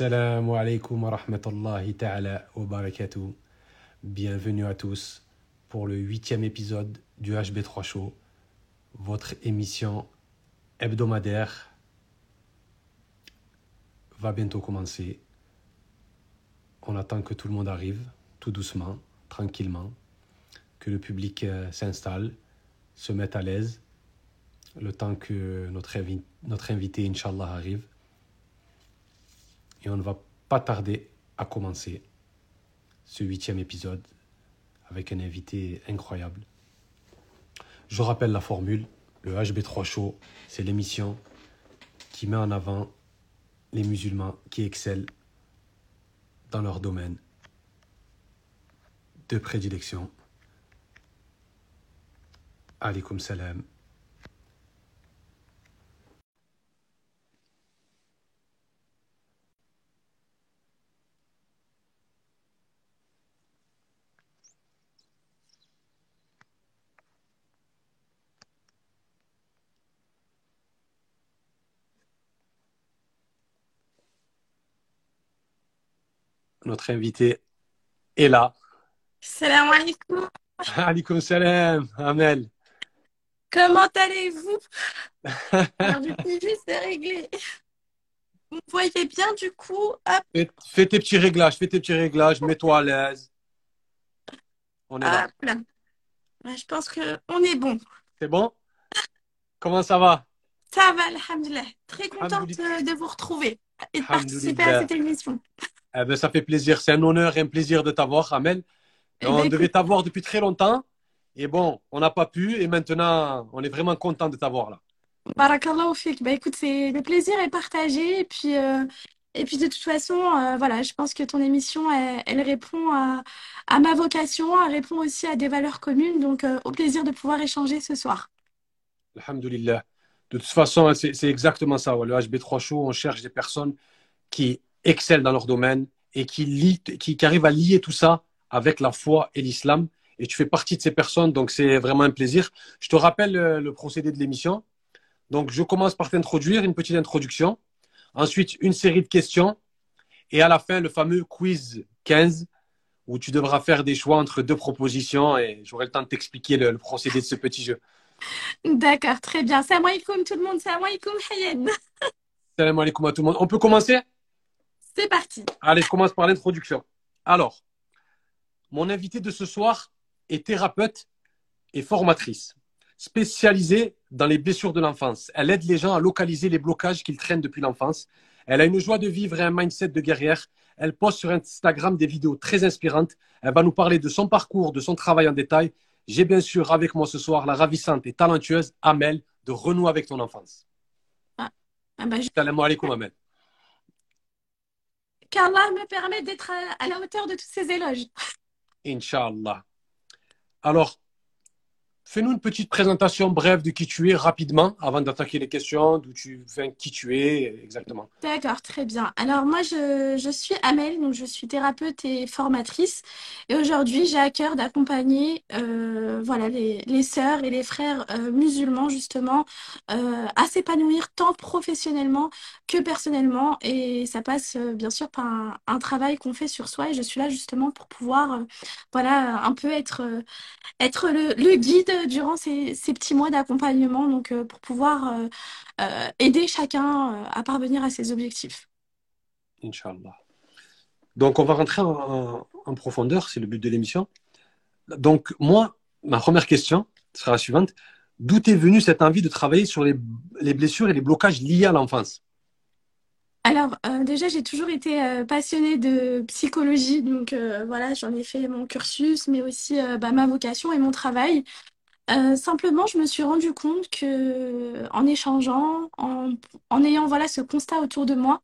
Assalamu alaikum wa rahmatullahi ta'ala wa barakatuh. Bienvenue à tous pour le huitième épisode du HB3 Show, votre émission hebdomadaire va bientôt commencer. On attend que tout le monde arrive, tout doucement, tranquillement, que le public euh, s'installe, se mette à l'aise, le temps que notre, notre invité, Inch'Allah, arrive. Et on ne va pas tarder à commencer ce huitième épisode avec un invité incroyable. Je rappelle la formule, le HB3 Show, c'est l'émission qui met en avant les musulmans qui excellent dans leur domaine de prédilection. Alaykoum salam. Notre invité est là. Salam alaikum. Alaikum salam, Amel. Comment allez-vous? Du coup, juste de régler. Vous me voyez bien, du coup Fais, fais, tes petits réglages, fais tes petits réglages, mets-toi à l'aise. On est là. Je pense qu'on est bon. C'est bon? Comment ça va? Ça va, alhamdulillah. Très contente de vous retrouver et de participer à cette émission. Eh ben, ça fait plaisir. C'est un honneur et un plaisir de t'avoir, Amel. Eh on ben, devait t'avoir depuis très longtemps. Et bon, on n'a pas pu. Et maintenant, on est vraiment content de t'avoir là. Barakallah fik. Bah écoute, c'est le plaisir est partagé. Et puis, euh, et puis de toute façon, euh, voilà, je pense que ton émission, elle, répond à, à, ma vocation, elle répond aussi à des valeurs communes. Donc, euh, au plaisir de pouvoir échanger ce soir. Alhamdulillah. De toute façon, c'est exactement ça. Le HB3 Show, on cherche des personnes qui excellent dans leur domaine et qui, arrivent à lier tout ça avec la foi et l'islam. Et tu fais partie de ces personnes, donc c'est vraiment un plaisir. Je te rappelle le, le procédé de l'émission. Donc, je commence par t'introduire, une petite introduction. Ensuite, une série de questions. Et à la fin, le fameux quiz 15, où tu devras faire des choix entre deux propositions. Et j'aurai le temps de t'expliquer le, procédé de ce petit jeu. D'accord, très bien. Salam alaikum tout le monde. Salam alaikum, Hayed. Salam alaikum à tout le monde. On peut commencer? C'est parti. Allez, je commence par l'introduction. Alors, mon invitée de ce soir est thérapeute et formatrice, spécialisée dans les blessures de l'enfance. Elle aide les gens à localiser les blocages qu'ils traînent depuis l'enfance. Elle a une joie de vivre et un mindset de guerrière. Elle poste sur Instagram des vidéos très inspirantes. Elle va nous parler de son parcours, de son travail en détail. J'ai bien sûr avec moi ce soir la ravissante et talentueuse Amel de Renou avec ton enfance. Ah, ah bah, Salam alaikum Amel qu'Allah me permette d'être à, la hauteur de tous ces éloges. Inch'Allah. Alors, Fais-nous une petite présentation brève de qui tu es rapidement avant d'attaquer les questions, d'où tu viens, qui tu es exactement. D'accord, très bien. Alors moi, je, je, suis Amel, donc je suis thérapeute et formatrice. Et aujourd'hui, j'ai à cœur d'accompagner euh, voilà, les, les sœurs et les frères euh, musulmans justement euh, à s'épanouir tant professionnellement que personnellement. Et ça passe bien sûr par un, travail qu'on fait sur soi. Et je suis là justement pour pouvoir voilà, un peu être, être le guide durant ces, petits mois d'accompagnement, donc euh, pour pouvoir euh, euh, aider chacun à parvenir à ses objectifs. Inch'Allah. Donc on va rentrer en, profondeur, c'est le but de l'émission. Donc moi, ma première question sera la suivante. D'où est venue cette envie de travailler sur les, blessures et les blocages liés à l'enfance? Alors, déjà, j'ai toujours été passionnée de psychologie, donc voilà, j'en ai fait mon cursus, mais aussi bah, ma vocation et mon travail. Euh, simplement, je me suis rendu compte que, en échangeant, en, ayant voilà ce constat autour de moi,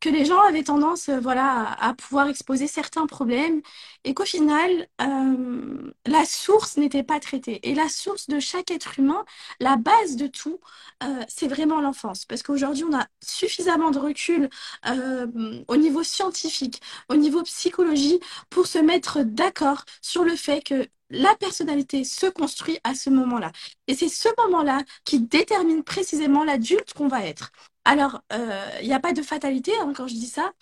que les gens avaient tendance euh, voilà à, pouvoir exposer certains problèmes et qu'au final, euh, la source n'était pas traitée. Et la source de chaque être humain, la base de tout, c'est vraiment l'enfance. Parce qu'aujourd'hui, on a suffisamment de recul au niveau scientifique, au niveau psychologie, pour se mettre d'accord sur le fait que la personnalité se construit à ce moment-là. Et c'est ce moment-là qui détermine précisément l'adulte qu'on va être. Alors, il n'y a pas de fatalité hein, quand je dis ça,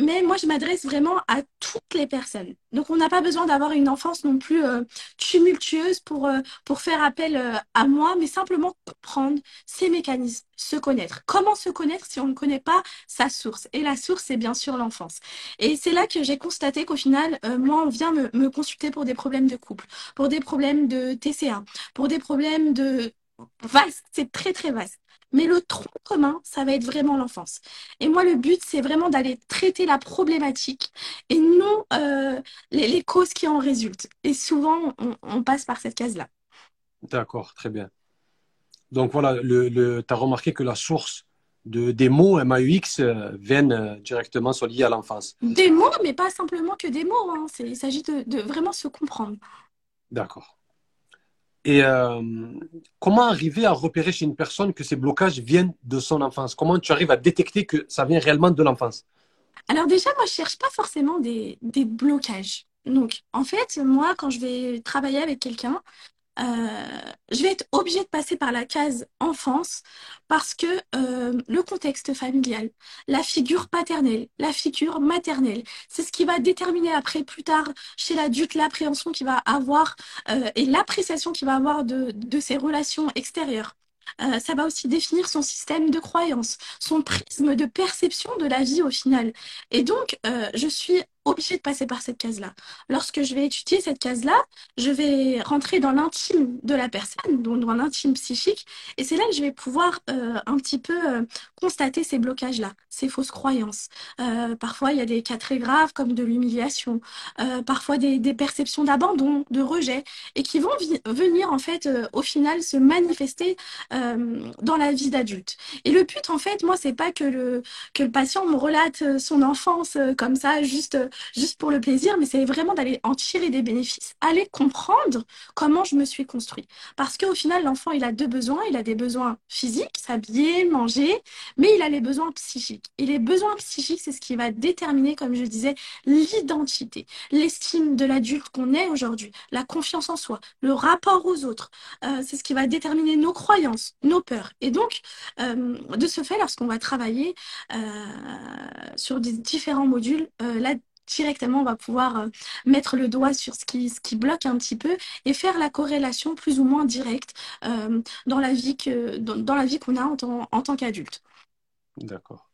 mais moi, je m'adresse vraiment à toutes les personnes. Donc, on n'a pas besoin d'avoir une enfance non plus euh, tumultueuse pour, euh, pour faire appel euh, à moi, mais simplement comprendre ces mécanismes, se connaître. Comment se connaître si on ne connaît pas sa source? Et la source, c'est bien sûr l'enfance. Et c'est là que j'ai constaté qu'au final, moi, on vient me, me consulter pour des problèmes de couple, pour des problèmes de TCA, pour des problèmes de vaste, c'est très très vaste. Mais le tronc commun, ça va être vraiment l'enfance. Et moi, le but, c'est vraiment d'aller traiter la problématique et non euh, les, causes qui en résultent. Et souvent, on, passe par cette case-là. D'accord, très bien. Donc voilà, le, tu as remarqué que la source de, des mots MAUX euh, viennent euh, directement sont liés à l'enfance. Des mots, mais pas simplement que des mots. Hein. Il s'agit de vraiment se comprendre. D'accord. Et euh, comment arriver à repérer chez une personne que ces blocages viennent de son enfance? Comment tu arrives à détecter que ça vient réellement de l'enfance? Alors déjà, moi, je cherche pas forcément des, des blocages. Donc, en fait, moi, quand je vais travailler avec quelqu'un, euh, je vais être obligée de passer par la case enfance parce que euh, le contexte familial, la figure paternelle, la figure maternelle, c'est ce qui va déterminer après, plus tard, chez l'adulte, l'appréhension qu'il va avoir euh, et l'appréciation qu'il va avoir de, ses relations extérieures. ça va aussi définir son système de croyance, son prisme de perception de la vie au final. Et donc, je suis obligé de passer par cette case-là. Lorsque je vais étudier cette case-là, je vais rentrer dans l'intime de la personne, donc dans l'intime psychique, et c'est là que je vais pouvoir euh, un petit peu euh, constater ces blocages-là, ces fausses croyances. Euh, parfois, il y a des cas très graves comme de l'humiliation, parfois des, des perceptions d'abandon, de rejet, et qui vont venir en fait au final se manifester dans la vie d'adulte. Et le but, en fait, moi, c'est pas que le que le patient me relate son enfance comme ça, juste juste pour le plaisir, mais c'est vraiment d'aller en tirer des bénéfices, aller comprendre comment je me suis construit. Parce qu'au final, l'enfant, il a deux besoins. Il a des besoins physiques, s'habiller, manger, mais il a les besoins psychiques. Et les besoins psychiques, c'est ce qui va déterminer, comme je disais, l'identité, l'estime de l'adulte qu'on est aujourd'hui, la confiance en soi, le rapport aux autres. Euh, c'est ce qui va déterminer nos croyances, nos peurs. Et donc, euh, de ce fait, lorsqu'on va travailler euh, sur différents modules, la directement, on va pouvoir euh, mettre le doigt sur ce qui, ce qui bloque un petit peu et faire la corrélation plus ou moins directe euh, dans la vie que dans, la vie qu'on a en tant, en tant qu'adulte. D'accord.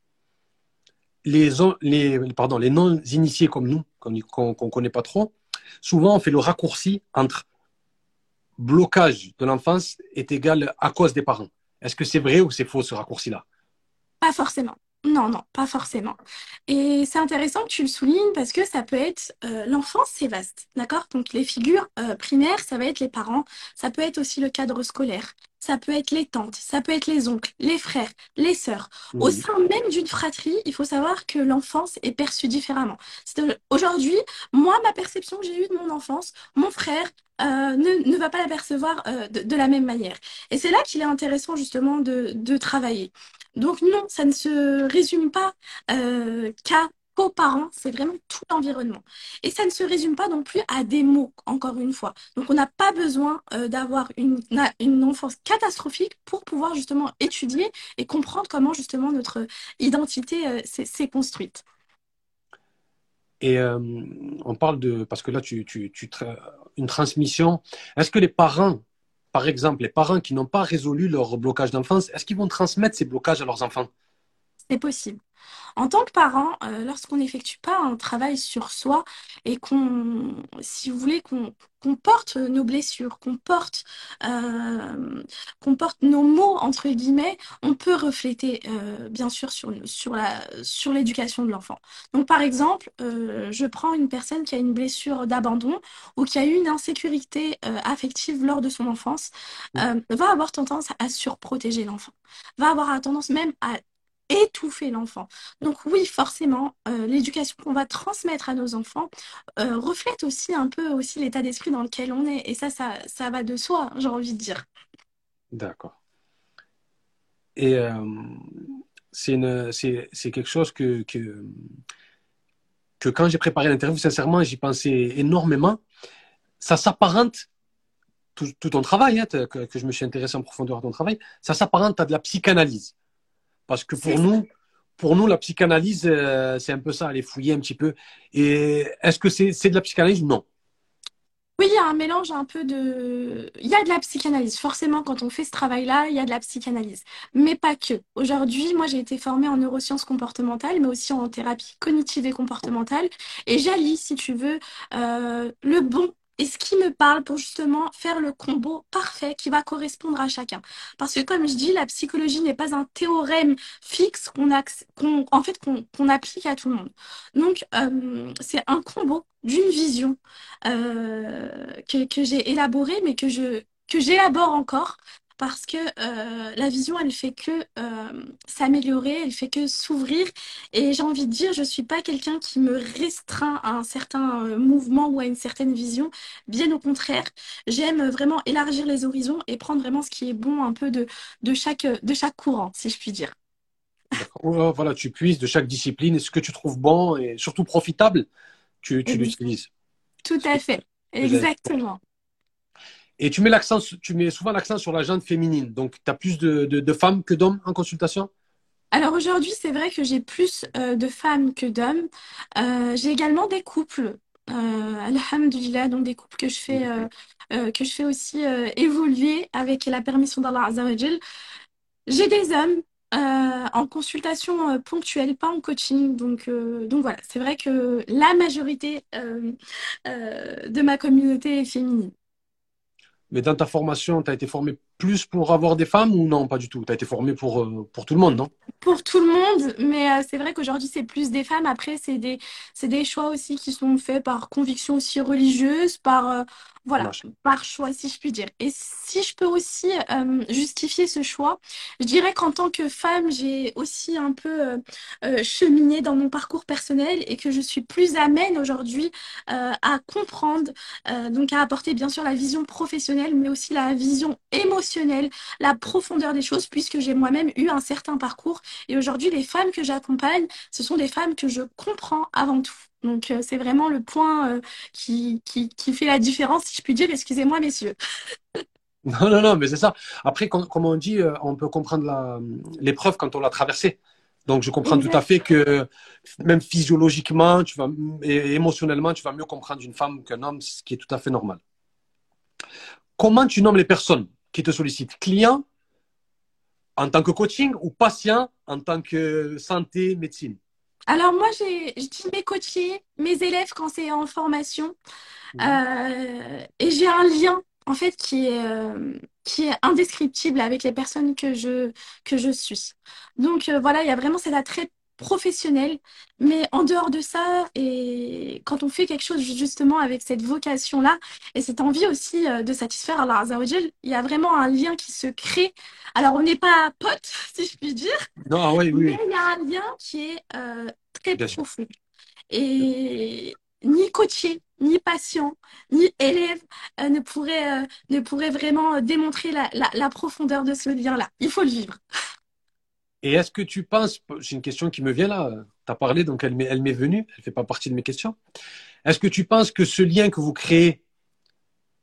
Les, les, pardon, les non-initiés comme nous, qu'on ne connaît pas trop, souvent on fait le raccourci entre blocage de l'enfance est égal à cause des parents. Est-ce que c'est vrai ou c'est faux ce raccourci-là? Pas forcément. Non, non, pas forcément. Et c'est intéressant que tu le soulignes parce que ça peut être euh, l'enfance, c'est vaste, d'accord? Donc les figures euh, primaires, ça va être les parents, ça peut être aussi le cadre scolaire, ça peut être les tantes, ça peut être les oncles, les frères, les sœurs. Au sein même d'une fratrie, il faut savoir que l'enfance est perçue différemment. Aujourd'hui, moi, ma perception que j'ai eue de mon enfance, mon frère euh, ne, ne va pas la percevoir de, de la même manière. Et c'est là qu'il est intéressant justement de, de travailler. Donc non, ça ne se résume pas euh, qu'à qu'aux parents, c'est vraiment tout l'environnement. Et ça ne se résume pas non plus à des mots, encore une fois. Donc on n'a pas besoin euh, d'avoir une, une enfance catastrophique pour pouvoir justement étudier et comprendre comment justement notre identité euh, s'est construite. Et on parle de, parce que là, tu, tu, tu une transmission. Est-ce que les parents par exemple, les parents qui n'ont pas résolu leur blocage d'enfance, est-ce qu'ils vont transmettre ces blocages à leurs enfants? C'est possible. En tant que parent, euh, lorsqu'on n'effectue pas un travail sur soi et qu'on, si vous voulez, qu'on porte nos blessures, qu'on porte, euh, porte nos mots, entre guillemets, on peut refléter, euh, bien sûr, sur, sur, la, sur l'éducation de l'enfant. Donc, par exemple, je prends une personne qui a une blessure d'abandon ou qui a eu une insécurité affective lors de son enfance, va avoir tendance à surprotéger l'enfant, va avoir tendance même à étouffer l'enfant. Donc oui, forcément, euh, l'éducation qu'on va transmettre à nos enfants euh, reflète aussi un peu aussi l'état d'esprit dans lequel on est. Et ça, ça, ça va de soi, j'ai envie de dire. D'accord. Et euh, c'est quelque chose que, que, quand j'ai préparé l'interview, sincèrement, j'y pensais énormément. Ça s'apparente, tout, ton travail, hein, que, que, je me suis intéressé en profondeur à ton travail, ça s'apparente à de la psychanalyse Parce que pour nous, pour nous, la psychanalyse, euh, c'est un peu ça, aller fouiller un petit peu. Et est-ce que c'est de la psychanalyse ou non? Oui, il y a un mélange un peu de... Il y a de la psychanalyse. Forcément, quand on fait ce travail-là, il y a de la psychanalyse. Mais pas que. Aujourd'hui, moi, j'ai été formée en neurosciences comportementales, mais aussi en thérapie cognitive et comportementale. Et j'allie, si tu veux, euh, le bon et ce qui me parle pour justement faire le combo parfait qui va correspondre à chacun. Parce que comme je dis, la psychologie n'est pas un théorème fixe qu'on applique à tout le monde. Donc euh, c'est un combo d'une vision euh, que, que j'ai élaborée, mais que je que j'élabore encore parce que euh, la vision, elle fait que euh, s'améliorer, elle fait que s'ouvrir. Et j'ai envie de dire, je ne suis pas quelqu'un qui me restreint à un certain euh, mouvement ou à une certaine vision. Bien au contraire, j'aime vraiment élargir les horizons et prendre vraiment ce qui est bon un peu de, de, chaque, de chaque courant, si je puis dire. Voilà, tu puisses de chaque discipline et ce que tu trouves bon et surtout profitable, tu, tu l'utilises. Tout à fait, exactement. Et tu mets l'accent, tu mets souvent l'accent sur la gente féminine. Donc, tu as plus de, de, femmes que d'hommes en consultation? Alors aujourd'hui, c'est vrai que j'ai plus euh, de femmes que d'hommes. Euh, j'ai également des couples, euh, alhamdulillah, donc des couples que je fais, euh, que je fais aussi évoluer avec la permission d'Allah Azzawajal. J'ai des hommes en consultation ponctuelle, pas en coaching. Donc, donc voilà, c'est vrai que la majorité de ma communauté est féminine. Mais dans ta formation, tu as été formé plus pour avoir des femmes ou non, pas du tout? Tu as été formé pour, euh, pour tout le monde, non? Pour tout le monde, mais euh, c'est vrai qu'aujourd'hui, c'est plus des femmes. Après, c'est des, des choix aussi qui sont faits par conviction aussi religieuse, par, euh, voilà, par choix, si je puis dire. Et si je peux aussi euh, justifier ce choix, je dirais qu'en tant que femme, j'ai aussi un peu euh, euh, cheminé dans mon parcours personnel et que je suis plus amène aujourd'hui à comprendre, donc à apporter bien sûr la vision professionnelle, mais aussi la vision émotionnelle, la profondeur des choses, puisque j'ai moi-même eu un certain parcours. Et aujourd'hui, les femmes que j'accompagne, ce sont des femmes que je comprends avant tout. Donc euh, c'est vraiment le point euh, qui, qui, qui, fait la différence, si je puis dire. Excusez-moi, messieurs. non, non, non, mais c'est ça. Après, comme on dit, euh, on peut comprendre l'épreuve quand on l'a traversée. Donc je comprends tout à fait que même physiologiquement, tu vas, et émotionnellement, tu vas mieux comprendre une femme qu'un homme, ce qui est tout à fait normal. Comment tu nommes les personnes qui te sollicitent? Clients en tant que coaching ou patient en tant que santé, médecine? Alors moi, j'ai, je dis mes coachés, mes élèves quand c'est en formation, mhm. euh, et j'ai un lien en fait qui est, euh, qui est indescriptible avec les personnes que je, que je suis. Donc euh, voilà, il y a vraiment cet attrait professionnel, mais en dehors de ça, et quand on fait quelque chose justement avec cette vocation-là, et cette envie aussi de satisfaire Allah Azzawajal, il y a vraiment un lien qui se crée. Alors on n'est pas potes, si je puis dire, non, ah oui, oui. mais il y a un lien qui est très profond. Et ni coaché, ni patient, ni élève euh, ne, pourrait, euh, ne pourrait vraiment démontrer la, la, profondeur de ce lien-là. Il faut le vivre. Et est-ce que tu penses, c'est une question qui me vient là, tu as parlé, donc elle m'est, elle m'est venue, elle ne fait pas partie de mes questions. Est-ce que tu penses que ce lien que vous créez,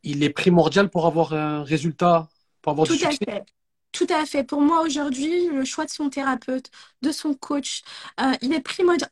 il est primordial pour avoir un résultat, pour avoir Tout du succès? à fait. Tout à fait. Pour moi, aujourd'hui, le choix de son thérapeute, de son coach, euh, il est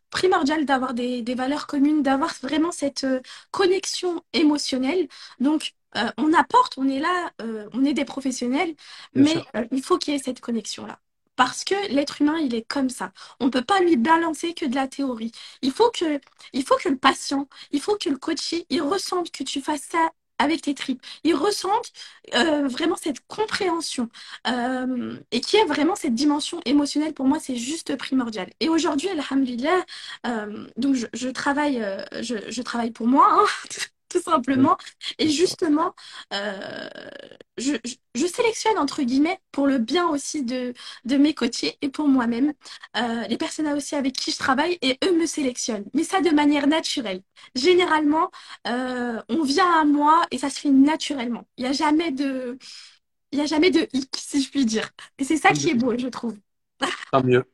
primordial d'avoir des, valeurs communes, d'avoir vraiment cette euh, connexion émotionnelle. Donc, euh, on apporte, on est là, on est des professionnels, mais il faut qu'il y ait cette connexion-là. Parce que l'être humain, il est comme ça. On ne peut pas lui balancer que de la théorie. Il faut que, il faut que le patient, il faut que le coaché, il ressente que tu fasses ça avec tes tripes. Ils ressentent euh, vraiment cette compréhension euh, et qui est vraiment cette dimension émotionnelle. Pour moi, c'est juste primordial. Et aujourd'hui, alhamdulillah, euh, donc je, travaille, je, travaille pour moi. Hein, tout simplement. Et justement, euh, je, je, sélectionne, entre guillemets, pour le bien aussi de, de mes coachés et pour moi-même, euh, les personnes aussi avec qui je travaille et eux me sélectionnent. Mais ça de manière naturelle. Généralement, euh, on vient à moi et ça se fait naturellement. Il n'y a jamais de... Il n'y a jamais de hic, si je puis dire. Et c'est ça qui est beau, je trouve. Tant mieux.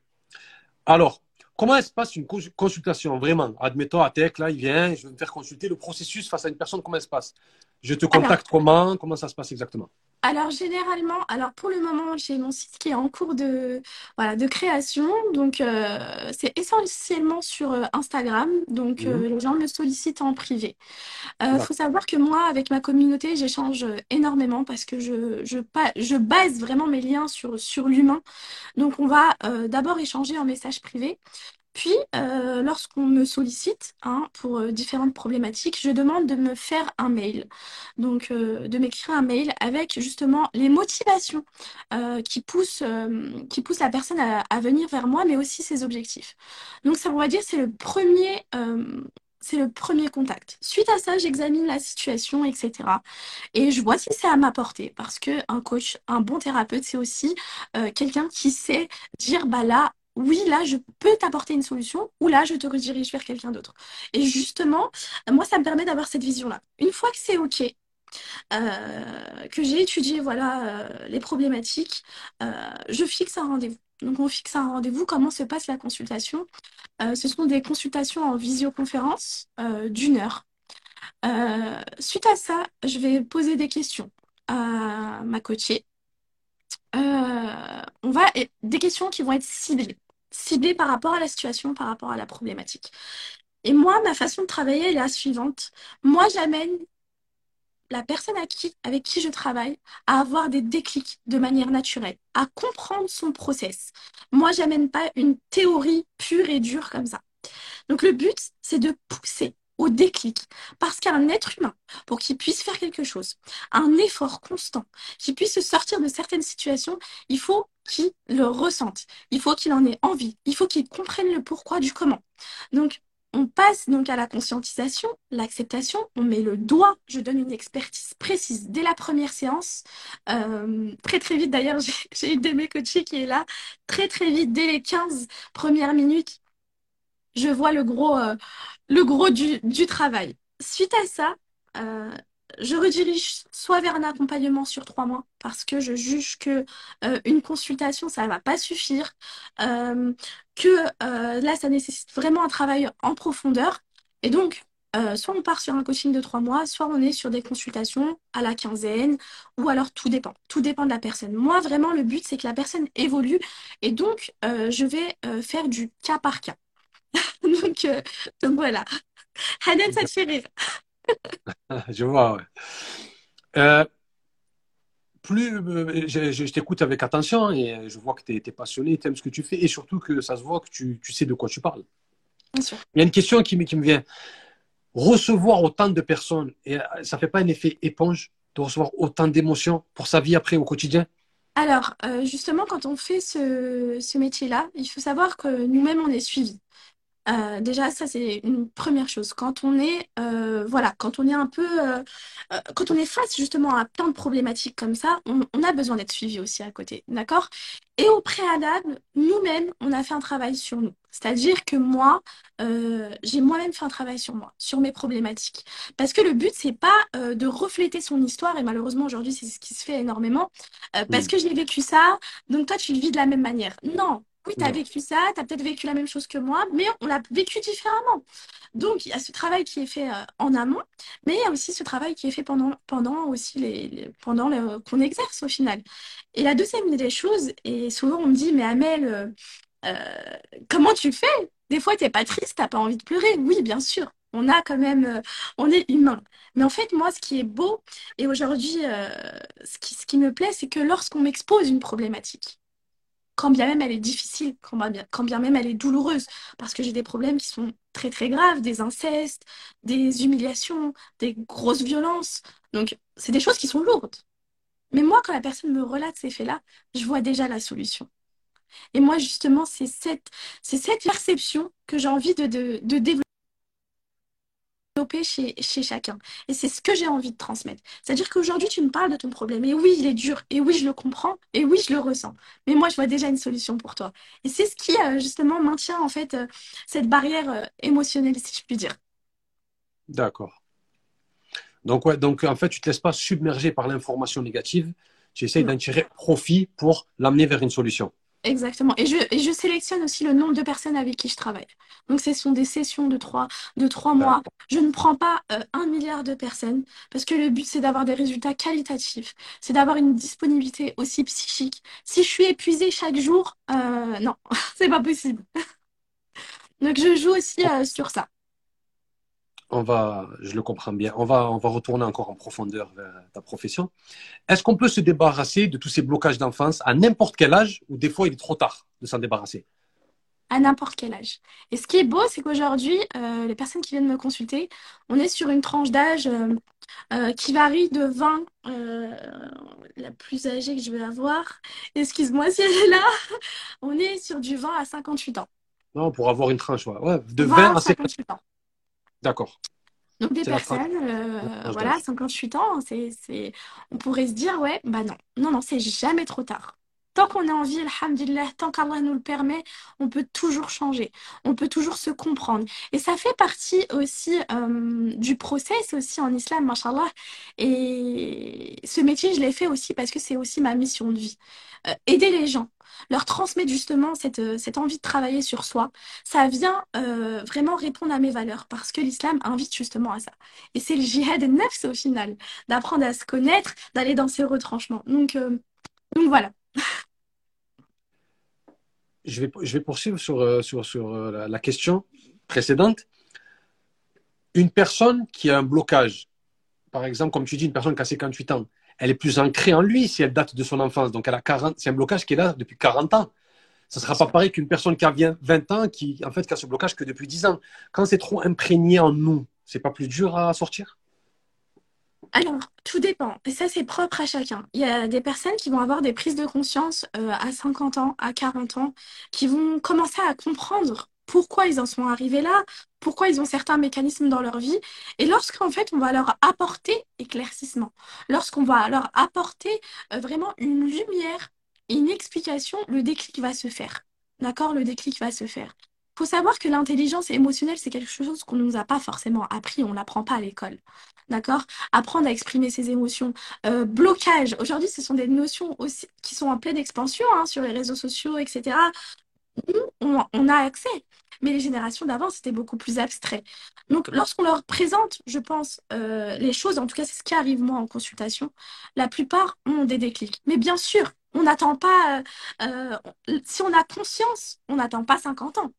Alors, Comment se passe une consultation vraiment? Admettons, à Tech, là, il vient, je vais me faire consulter. Le processus face à une personne, comment elle se passe? Je te contacte comment? Comment ça se passe exactement? Alors généralement, alors pour le moment, j'ai mon site qui est en cours de, voilà, de création. Donc euh, c'est essentiellement sur euh, Instagram. Donc euh, Mhm. les gens me sollicitent en privé. Il faut D'accord. savoir que moi, avec ma communauté, j'échange énormément parce que je, je, pa- je base vraiment mes liens sur, sur l'humain. Donc on va euh, d'abord échanger en message privé. Puis, euh, lorsqu'on me sollicite hein, pour euh, différentes problématiques, je demande de me faire un mail. Donc, euh, de m'écrire un mail avec justement les motivations qui poussent, la personne à, venir vers moi, mais aussi ses objectifs. Donc, ça, on va dire, c'est le premier, contact. Suite à ça, j'examine la situation, etc. Et je vois si c'est à ma portée. Parce que un coach, un bon thérapeute, c'est aussi quelqu'un qui sait dire, bah là, oui, là, je peux t'apporter une solution, ou là, je te redirige vers quelqu'un d'autre. Et justement, moi, ça me permet d'avoir cette vision-là. Une fois que c'est OK, euh, que j'ai étudié voilà, euh, les problématiques, euh, je fixe un rendez-vous. Donc, on fixe un rendez-vous. Comment se passe la consultation? Ce sont des consultations en visioconférence d'une heure. Suite à ça, je vais poser des questions à ma coachée. On va des questions qui vont être ciblées, ciblées par rapport à la situation, par rapport à la problématique. Et moi, ma façon de travailler est la suivante. Moi, j'amène la personne avec qui je travaille à avoir des déclics de manière naturelle, à comprendre son process. Moi, j'amène pas une théorie pure et dure comme ça. Donc le but, c'est de pousser au déclic. Parce qu'un être humain, pour qu'il puisse faire quelque chose, un effort constant, qu'il puisse sortir de certaines situations, il faut qu'il le ressente. Il faut qu'il en ait envie. Il faut qu'il comprenne le pourquoi du comment. Donc, on passe donc à la conscientisation, l'acceptation, on met le doigt, je donne une expertise précise dès la première séance. Euh, très très vite d'ailleurs, j'ai j'ai une de mes coachées qui est là, très très vite, dès les 15 premières minutes, je vois le gros, euh, du, travail. Suite à ça, euh, je redirige soit vers un accompagnement sur trois mois parce que je juge que euh, une consultation, ça ne va pas suffire, que là, ça nécessite vraiment un travail en profondeur. Et donc, soit on part sur un coaching de trois mois, soit on est sur des consultations à la quinzaine, ou alors tout dépend. Tout dépend de la personne. Moi, vraiment, le but, c'est que la personne évolue. Et donc, je vais faire du cas par cas. Donc, euh, donc voilà. Hanan, ça te fait rire. Je vois, ouais. Euh, plus euh, je, t'écoute avec attention et je vois que tu es, passionné, tu aimes ce que tu fais et surtout que ça se voit que tu, tu sais de quoi tu parles. Bien sûr. Il y a une question qui, me- qui me vient. Recevoir autant de personnes, et ça fait pas un effet éponge de recevoir autant d'émotions pour sa vie après au quotidien? Alors, euh, justement, quand on fait ce, ce métier-là, il faut savoir que nous-mêmes, on est suivis. Euh, déjà, ça, c'est une première chose. Quand on est, euh, voilà, quand on est un peu, euh, quand on est face justement à plein de problématiques comme ça, on, on a besoin d'être suivi aussi à côté, d'accord? Et au préalable, nous-mêmes, on a fait un travail sur nous. C'est-à-dire que moi, j'ai moi-même fait un travail sur moi, sur mes problématiques. Parce que le but, c'est pas de refléter son histoire, et malheureusement aujourd'hui, c'est ce qui se fait énormément, parce que j'ai vécu ça, donc toi, tu le vis de la même manière. Non. Oui, tu as vécu ça, tu as peut-être vécu la même chose que moi, mais on l'a vécu différemment. Donc, il y a ce travail qui est fait euh, en amont, mais il y a aussi ce travail qui est fait pendant, pendant aussi les, les- pendant le- qu'on exerce au final. Et la deuxième des choses, et souvent on me dit, mais Amel, euh, euh, comment tu fais? Des fois, t'es pas triste, t'as pas envie de pleurer. Oui, bien sûr. On a quand même, euh, on est humain. Mais en fait, moi, ce qui est beau, et aujourd'hui, euh, ce qui, ce qui me plaît, c'est que lorsqu'on m'expose une problématique, quand bien même elle est difficile, quand bien, même elle est douloureuse, parce que j'ai des problèmes qui sont très très graves, des incestes, des humiliations, des grosses violences. Donc, c'est des choses qui sont lourdes. Mais moi, quand la personne me relate ces faits-là, je vois déjà la solution. Et moi, justement, c'est cette, cette perception que j'ai envie de, de, de développer chez, chez chacun. Et c'est ce que j'ai envie de transmettre. C'est-à-dire qu'aujourd'hui, tu me parles de ton problème. Et oui, il est dur. Et oui, je le comprends. Et oui, je le ressens. Mais moi, je vois déjà une solution pour toi. Et c'est ce qui, euh, justement, maintient, en fait, euh, cette barrière euh, émotionnelle, si je puis dire. D'accord. Donc, ouais, donc, en fait, tu te laisses pas submerger par l'information négative. Tu essayes d'en tirer profit pour l'amener vers une solution. Exactement. Et je, et je sélectionne aussi le nombre de personnes avec qui je travaille. Donc, ce sont des sessions de trois, de trois mois. Je ne prends pas euh, un milliard de personnes parce que le but, c'est d'avoir des résultats qualitatifs. C'est d'avoir une disponibilité aussi psychique. Si je suis épuisée chaque jour, euh, non, c'est pas possible. Donc, je joue aussi euh, sur ça. On va, je le comprends bien. On va, on va retourner encore en profondeur vers ta profession. Est-ce qu'on peut se débarrasser de tous ces blocages d'enfance à n'importe quel âge ou des fois il est trop tard de s'en débarrasser? À n'importe quel âge. Et ce qui est beau, c'est qu'aujourd'hui, euh, les personnes qui viennent me consulter, on est sur une tranche d'âge euh, euh, qui varie de 20, la plus âgée que je vais avoir. Excuse-moi si elle est là. On est sur du 20 à 58 ans. Non, pour avoir une tranche, ouais. de 20, à 58 ans. D'accord. Donc des personnes, euh, voilà, 58 ans, c'est, on pourrait se dire, ouais, bah non, non, non, c'est jamais trop tard. Tant qu'on a envie, alhamdulillah, tant qu'Allah nous le permet, on peut toujours changer, on peut toujours se comprendre. Et ça fait partie aussi euh, du process aussi en islam, mashallah. Et ce métier, je l'ai fait aussi parce que c'est aussi ma mission de vie. Euh, aider les gens, leur transmettre justement cette, euh, cette, envie de travailler sur soi, ça vient vraiment répondre à mes valeurs parce que l'islam invite justement à ça. Et c'est le jihad nefs au final, d'apprendre à se connaître, d'aller dans ses retranchements. Donc, donc voilà je vais, je vais poursuivre sur, euh, sur, sur euh, la, question précédente. Une personne qui a un blocage, par exemple, comme tu dis, une personne qui a 58 ans, elle est plus ancrée en lui si elle date de son enfance. Donc, elle a 40, c'est un blocage qui est là depuis 40 ans. Ça ne sera pas pareil qu'une personne qui a 20 ans, qui, en fait, qui a ce blocage que depuis 10 ans. Quand c'est trop imprégné en nous, c'est pas plus dur à sortir? Alors, tout dépend. Et ça, c'est propre à chacun. Il y a des personnes qui vont avoir des prises de conscience euh, à 50 ans, à 40 ans, qui vont commencer à comprendre pourquoi ils en sont arrivés là, pourquoi ils ont certains mécanismes dans leur vie. Et lorsqu'en fait, on va leur apporter éclaircissement, lorsqu'on va leur apporter euh, vraiment une lumière, une explication, le déclic va se faire. D'accord? Le déclic va se faire faut savoir que l'intelligence émotionnelle, c'est quelque chose qu'on ne nous a pas forcément appris, on ne l'apprend pas à l'école. D'accord? Apprendre à exprimer ses émotions. Euh, blocage. Aujourd'hui, ce sont des notions aussi qui sont en pleine expansion hein, sur les réseaux sociaux, etc. On, a accès. Mais les générations d'avant, c'était beaucoup plus abstrait. Donc, lorsqu'on leur présente, je pense, euh, les choses, en tout cas, c'est ce qui arrive moi en consultation, la plupart ont des déclics. Mais bien sûr, on n'attend pas, euh, si on a conscience, on n'attend pas 50 ans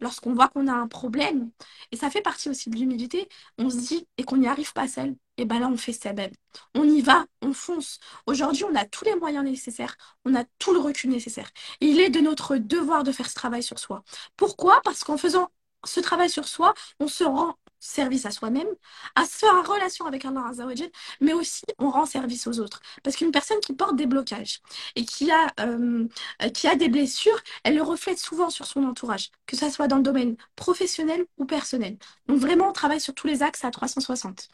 lorsqu'on voit qu'on a un problème, et ça fait partie aussi de l'humilité, on se dit, et qu'on n'y arrive pas seul, et bien là, on fait ça même. On y va, on fonce. Aujourd'hui, on a tous les moyens nécessaires, on a tout le recul nécessaire. il est de notre devoir de faire ce travail sur soi. Pourquoi? Parce qu'en faisant ce travail sur soi, on se rend service à soi-même, à se faire en relation avec Allah Azzawajal, mais aussi on rend service aux autres. Parce qu'une personne qui porte des blocages et qui a, euh, qui a des blessures, elle le reflète souvent sur son entourage, que ce soit dans le domaine professionnel ou personnel. Donc vraiment, on travaille sur tous les axes à 360.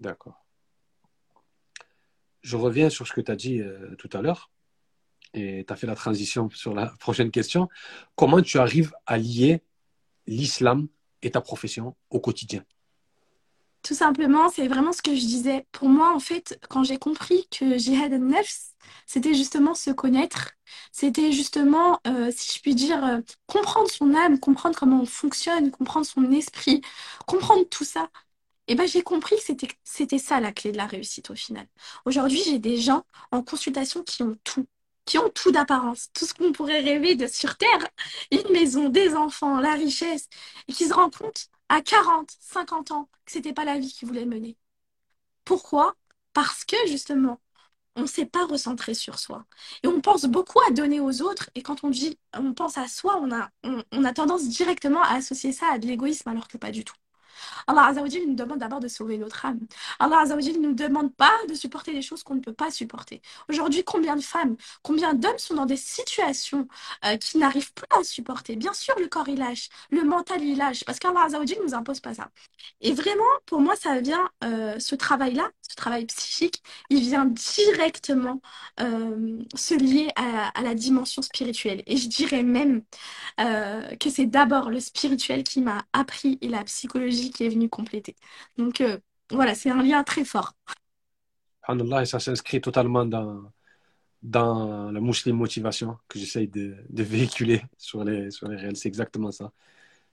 D'accord. Je reviens sur ce que tu as dit euh, tout à l'heure et tu as fait la transition sur la prochaine question. Comment tu arrives à lier l'islam ta profession au quotidien Tout simplement, c'est vraiment ce que je disais. Pour moi, en fait, quand j'ai compris que Jihad al-Nafs, c'était justement se connaître, c'était justement, euh, si je puis dire, euh, comprendre son âme, comprendre comment on fonctionne, comprendre son esprit, comprendre tout ça. Et eh ben, j'ai compris que c'était, c'était ça la clé de la réussite au final. Aujourd'hui, j'ai des gens en consultation qui ont tout qui ont tout d'apparence, tout ce qu'on pourrait rêver de sur Terre, une maison, des enfants, la richesse, et qui se rendent compte à 40, 50 ans que c'était pas la vie qu'ils voulaient mener. Pourquoi? Parce que justement, on ne s'est pas recentré sur soi. Et on pense beaucoup à donner aux autres, et quand on dit on pense à soi, on a tendance directement à associer ça à de l'égoïsme, alors que pas du tout. Allah Azzawajal nous demande d'abord de sauver notre âme. Allah Azzawajal ne nous demande pas de supporter des choses qu'on ne peut pas supporter. Aujourd'hui, combien de femmes, combien d'hommes sont dans des situations euh, qui n'arrivent plus à supporter? Bien sûr, le corps il lâche, le mental il lâche, parce qu'Allah Azzawajal ne nous impose pas ça. Et vraiment, pour moi, ça vient, euh, ce travail-là, ce travail psychique, il vient directement euh, se lier à, la dimension spirituelle. Et je dirais même que c'est d'abord le spirituel qui m'a appris et la psychologie qui est venu compléter. Donc euh, voilà, c'est un lien très fort. et ça s'inscrit totalement dans, dans la Muslim Motivation que j'essaye de, véhiculer sur les, sur réels. C'est exactement ça.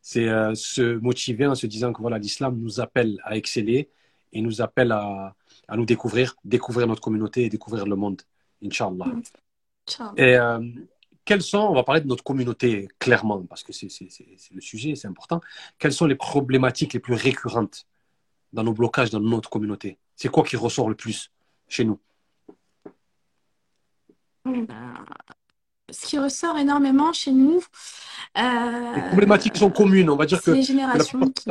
C'est euh, se motiver en se disant que voilà, l'islam nous appelle à exceller et nous appelle à, à, nous découvrir, découvrir notre communauté et découvrir le monde, Inch'Allah. Et euh, quelles sont, on va parler de notre communauté clairement, parce que c'est le sujet, c'est important. Quelles sont les problématiques les plus récurrentes dans nos blocages dans notre communauté? C'est quoi qui ressort le plus chez nous? Ben, ce qui ressort énormément chez nous. Euh, les problématiques sont communes, on va dire que. Les générations qui...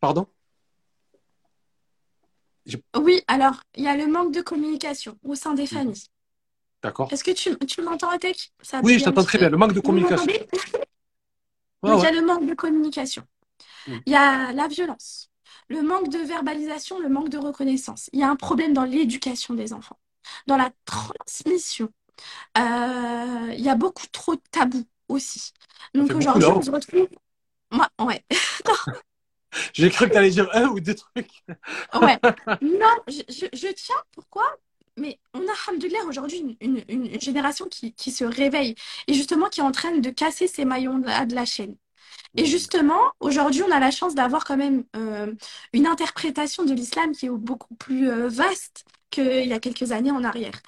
Pardon? Oui, alors, il y a le manque de communication au sein des mhm. familles. D'accord. Est-ce que tu, tu m'entends, Atek? Oui, je t'entends très bien. Le manque de communication. il y a le manque de communication. Mm. Il y a la violence, le manque de verbalisation, le manque de reconnaissance. Il y a un problème dans l'éducation des enfants dans la transmission. Euh, il y a beaucoup trop de tabous aussi. Donc aujourd'hui, on se retrouve. Moi, ouais. J'ai cru que tu allais dire un ou deux trucs. ouais. Non, je, je, tiens. Pourquoi? Mais on a, alhamdoulilah, aujourd'hui une, une, génération qui, qui, se réveille et justement qui est en train de casser ces maillons-là de la chaîne. Et justement, aujourd'hui, on a la chance d'avoir quand même euh, une interprétation de l'islam qui est beaucoup plus euh, vaste qu'il y a quelques années en arrière.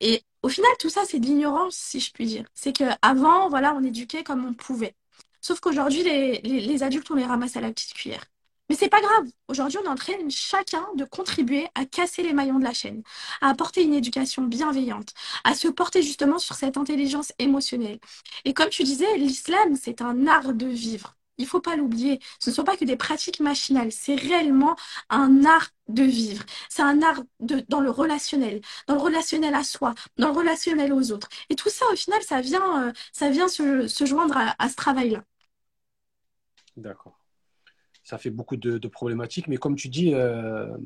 Et au final, tout ça, c'est de l'ignorance, si je puis dire. C'est qu'avant, voilà, on éduquait comme on pouvait. Sauf qu'aujourd'hui, les, les, adultes, on les ramasse à la petite cuillère. Mais c'est pas grave. Aujourd'hui, on entraîne chacun de contribuer à casser les maillons de la chaîne, à apporter une éducation bienveillante, à se porter justement sur cette intelligence émotionnelle. Et comme tu disais, l'islam, c'est un art de vivre. Il ne faut pas l'oublier. Ce ne sont pas que des pratiques machinales. C'est réellement un art de vivre. C'est un art de, dans le relationnel, dans le relationnel à soi, dans le relationnel aux autres. Et tout ça, au final, ça vient, euh, ça vient se, se joindre à, ce travail-là. D'accord. Ça fait beaucoup de, problématiques, mais comme tu dis, euh,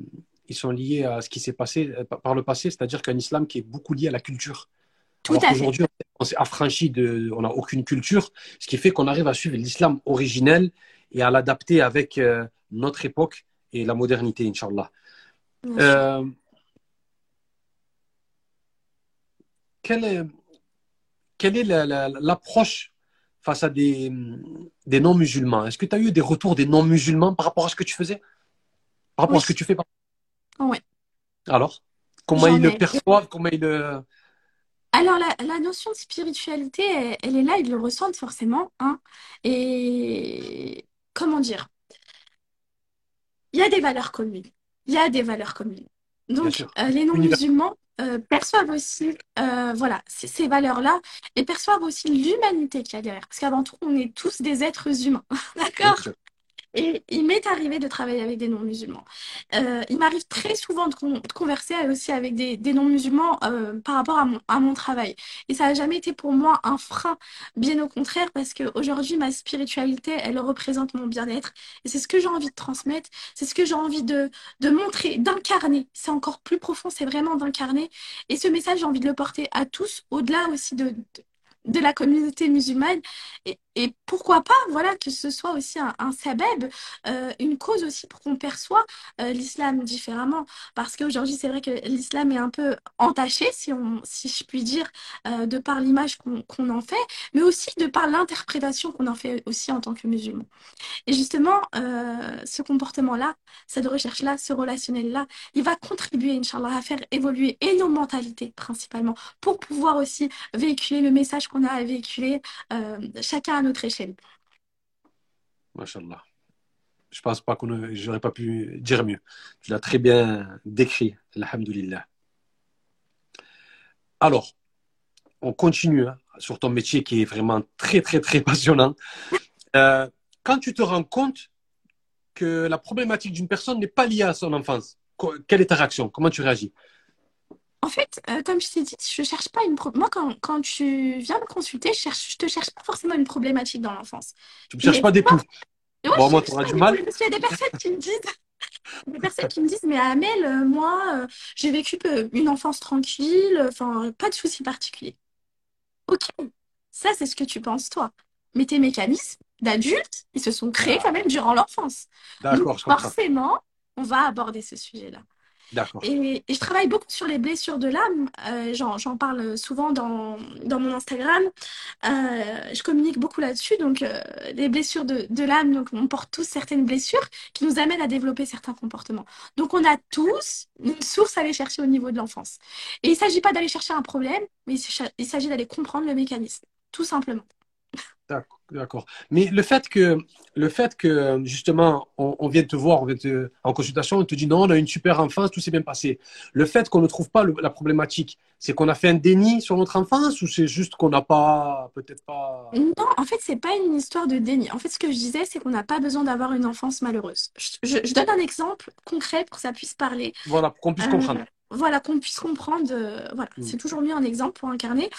ils sont liés à ce qui s'est passé euh, par le passé, c'est-à-dire qu'un islam qui est beaucoup lié à la culture. Tout à Aujourd'hui, on s'est affranchi de, on n'a aucune culture, ce qui fait qu'on arrive à suivre l'islam originel et à l'adapter avec euh, notre époque et la modernité, Inch'Allah. Euh, quelle est, quelle est l'approche face à des, des non-musulmans Est-ce que tu as eu des retours des non-musulmans par rapport à ce que tu faisais? Par rapport à ce que tu fais Oui. Alors? Comment ils le perçoivent? Comment ils le alors, la, notion de spiritualité, elle, est là, ils le ressentent forcément. Hein. Et comment dire? Il y a des valeurs communes. Il y a des valeurs communes. Donc, euh, les non-musulmans euh, perçoivent aussi euh, voilà, ces, valeurs-là et perçoivent aussi l'humanité qu'il y a derrière. Parce qu'avant tout, on est tous des êtres humains. D'accord? Et il m'est arrivé de travailler avec des non-musulmans. Euh, il m'arrive très souvent de, converser aussi avec des, non-musulmans euh, par rapport à mon, travail. Et ça n'a jamais été pour moi un frein, bien au contraire, parce qu'aujourd'hui, ma spiritualité, elle représente mon bien-être. Et c'est ce que j'ai envie de transmettre, c'est ce que j'ai envie de, montrer, d'incarner. C'est encore plus profond, c'est vraiment d'incarner. Et ce message, j'ai envie de le porter à tous, au-delà aussi de la communauté musulmane. Et, pourquoi pas voilà que ce soit aussi un, un sabeb euh, une cause aussi pour qu'on perçoit euh, l'islam différemment. Parce qu'aujourd'hui c'est vrai que l'islam est un peu entaché si on si je puis dire euh, de par l'image qu'on en fait mais aussi de par l'interprétation qu'on en fait aussi en tant que musulman. Et justement ce comportement là cette recherche là ce relationnel là il va contribuer inchallah à faire évoluer et nos mentalités principalement pour pouvoir aussi véhiculer le message qu'on a à euh, chacun à notre échelle. Masha'Allah. Je pense pas qu'on j'aurais pas pu dire mieux. Tu l'as très bien décrit, alhamdulillah. Alors, on continue hein, sur ton métier qui est vraiment très, très, très passionnant. Euh, quand tu te rends compte que la problématique d'une personne n'est pas liée à son enfance, quelle est ta réaction? Comment tu réagis? En fait, euh, comme je t'ai dit, je cherche pas une Moi, quand, quand, tu viens me consulter, je, cherche, je te cherche pas forcément une problématique dans l'enfance. Tu ne cherches pas des poux. bon, moi, tu auras du mal. Il y a des personnes qui me disent. Des personnes qui me disent, mais Amel, euh, moi, euh, j'ai vécu une enfance tranquille, enfin, pas de soucis particuliers. Ok, ça, c'est ce que tu penses, toi. Mais tes mécanismes d'adultes, ils se sont créés ah. quand même durant l'enfance. D'accord, Forcément, on va aborder ce sujet-là. D'accord. Et, et je travaille beaucoup sur les blessures de l'âme. Euh, j'en, parle souvent dans, dans mon Instagram. Euh, je communique beaucoup là-dessus. Donc, euh, les blessures de, de l'âme, donc on porte tous certaines blessures qui nous amènent à développer certains comportements. Donc, on a tous une source à aller chercher au niveau de l'enfance. Et il ne s'agit pas d'aller chercher un problème, mais il s'agit d'aller comprendre le mécanisme, tout simplement. D'accord. Mais le fait que, le fait que justement, on, on vient te voir, on vient te, en consultation, on te dit non, on a une super enfance, tout s'est bien passé. Le fait qu'on ne trouve pas le- la problématique, c'est qu'on a fait un déni sur notre enfance ou c'est juste qu'on n'a pas, peut-être pas? Non, en fait, c'est pas une histoire de déni. En fait, ce que je disais, c'est qu'on n'a pas besoin d'avoir une enfance malheureuse. Je, je- je donne un exemple concret pour que ça puisse parler. Voilà, pour qu'on puisse Euh, comprendre. voilà, qu'on puisse comprendre. euh, voilà, Mm. c'est toujours mieux un exemple pour incarner.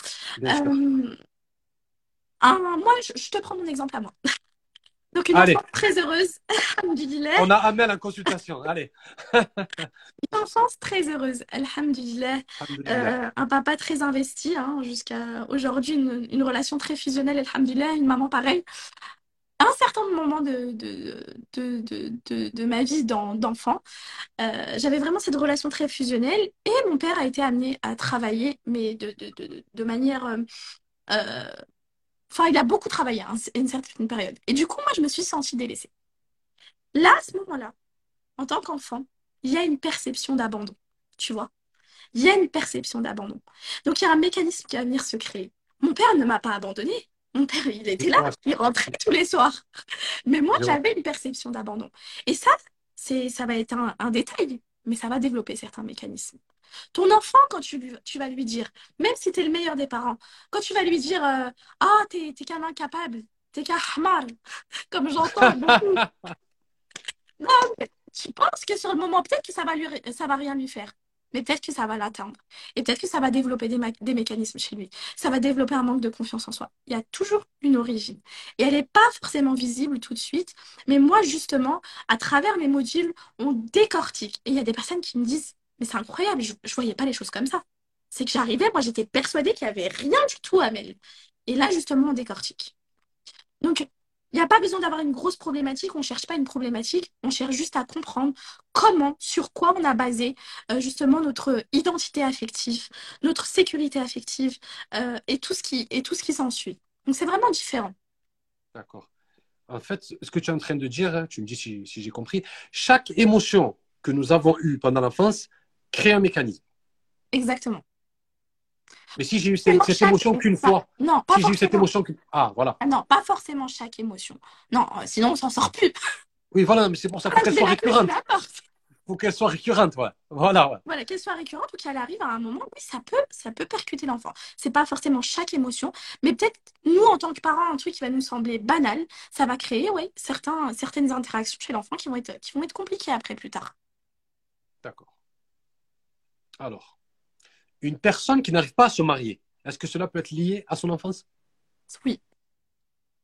Euh, un- moi, je, je te prends mon exemple à moi. Donc, une Allez. enfance très heureuse, alhamdoulilah. On a Amel en consultation. Allez. Une enfance très heureuse. Alhamdulillah. Euh, un papa très investi, hein, jusqu'à aujourd'hui, une, une relation très fusionnelle, alhamdoulilah, une maman pareille. À un certain moment de, de, de, de, de, de ma vie d'en- d'enfant, euh, j'avais vraiment cette relation très fusionnelle et mon père a été amené à travailler, mais de manière... euh, euh, Enfin, il a beaucoup travaillé à un- une certaine période. Et du coup, moi, je me suis sentie délaissée. Là, à ce moment-là, en tant qu'enfant, il y a une perception d'abandon, tu vois. Il y a une perception d'abandon. Donc, il y a un mécanisme qui va venir se créer. Mon père ne m'a pas abandonnée. Mon père, il était là, il rentrait tous les soirs. Mais moi, j'avais une perception d'abandon. Et ça, c'est, ça va être un, un détail, mais ça va développer certains mécanismes. Ton enfant, quand tu, lui- tu vas lui dire, même si tu es le meilleur des parents, quand tu vas lui dire euh, Ah, t'es, t'es qu'un incapable, t'es qu'un hamar, comme j'entends beaucoup. Non, mais tu penses que sur le moment, peut-être que ça va lui, ça va rien lui faire. Mais peut-être que ça va l'atteindre. Et peut-être que ça va développer des, des mécanismes chez lui. Ça va développer un manque de confiance en soi. Il y a toujours une origine. Et elle n'est pas forcément visible tout de suite. Mais moi, justement, à travers mes modules, on décortique. Et il y a des personnes qui me disent, mais c'est incroyable, je ne voyais pas les choses comme ça. C'est que j'arrivais, moi, j'étais persuadée qu'il n'y avait rien du tout à Mel. Et là, justement, on décortique. Donc, il n'y a pas besoin d'avoir une grosse problématique, on ne cherche pas une problématique, on cherche juste à comprendre comment, sur quoi on a basé euh, justement notre identité affective, notre sécurité affective euh, et tout ce qui, et tout qui s'ensuit. Donc c'est vraiment différent. D'accord. En fait, ce que tu es en train de dire, tu me dis si, si j'ai compris, chaque émotion que nous avons eue pendant l'enfance crée un mécanisme. Exactement. Mais si j'ai eu cette, émotion qu'une fois, Non, pas si j'ai eu cette émotion qu'une... Ah, voilà. Ah non, pas forcément chaque émotion. Non, euh, sinon on s'en sort plus. Oui, voilà, mais c'est pour ça Ah, qu'elle soit récurrente. d'accord. faut qu'elle soit récurrente, ouais. Voilà, ouais. Voilà, qu'elle soit récurrente ou qu'elle arrive à un moment, oui, ça peut, ça peut percuter l'enfant. C'est pas forcément chaque émotion, mais peut-être nous, en tant que parents, un truc qui va nous sembler banal, ça va créer, oui, certains, certaines interactions chez l'enfant qui vont être, qui vont être compliquées après plus tard. D'accord. Alors, une personne qui n'arrive pas à se marier, est-ce que cela peut être lié à son enfance? Oui,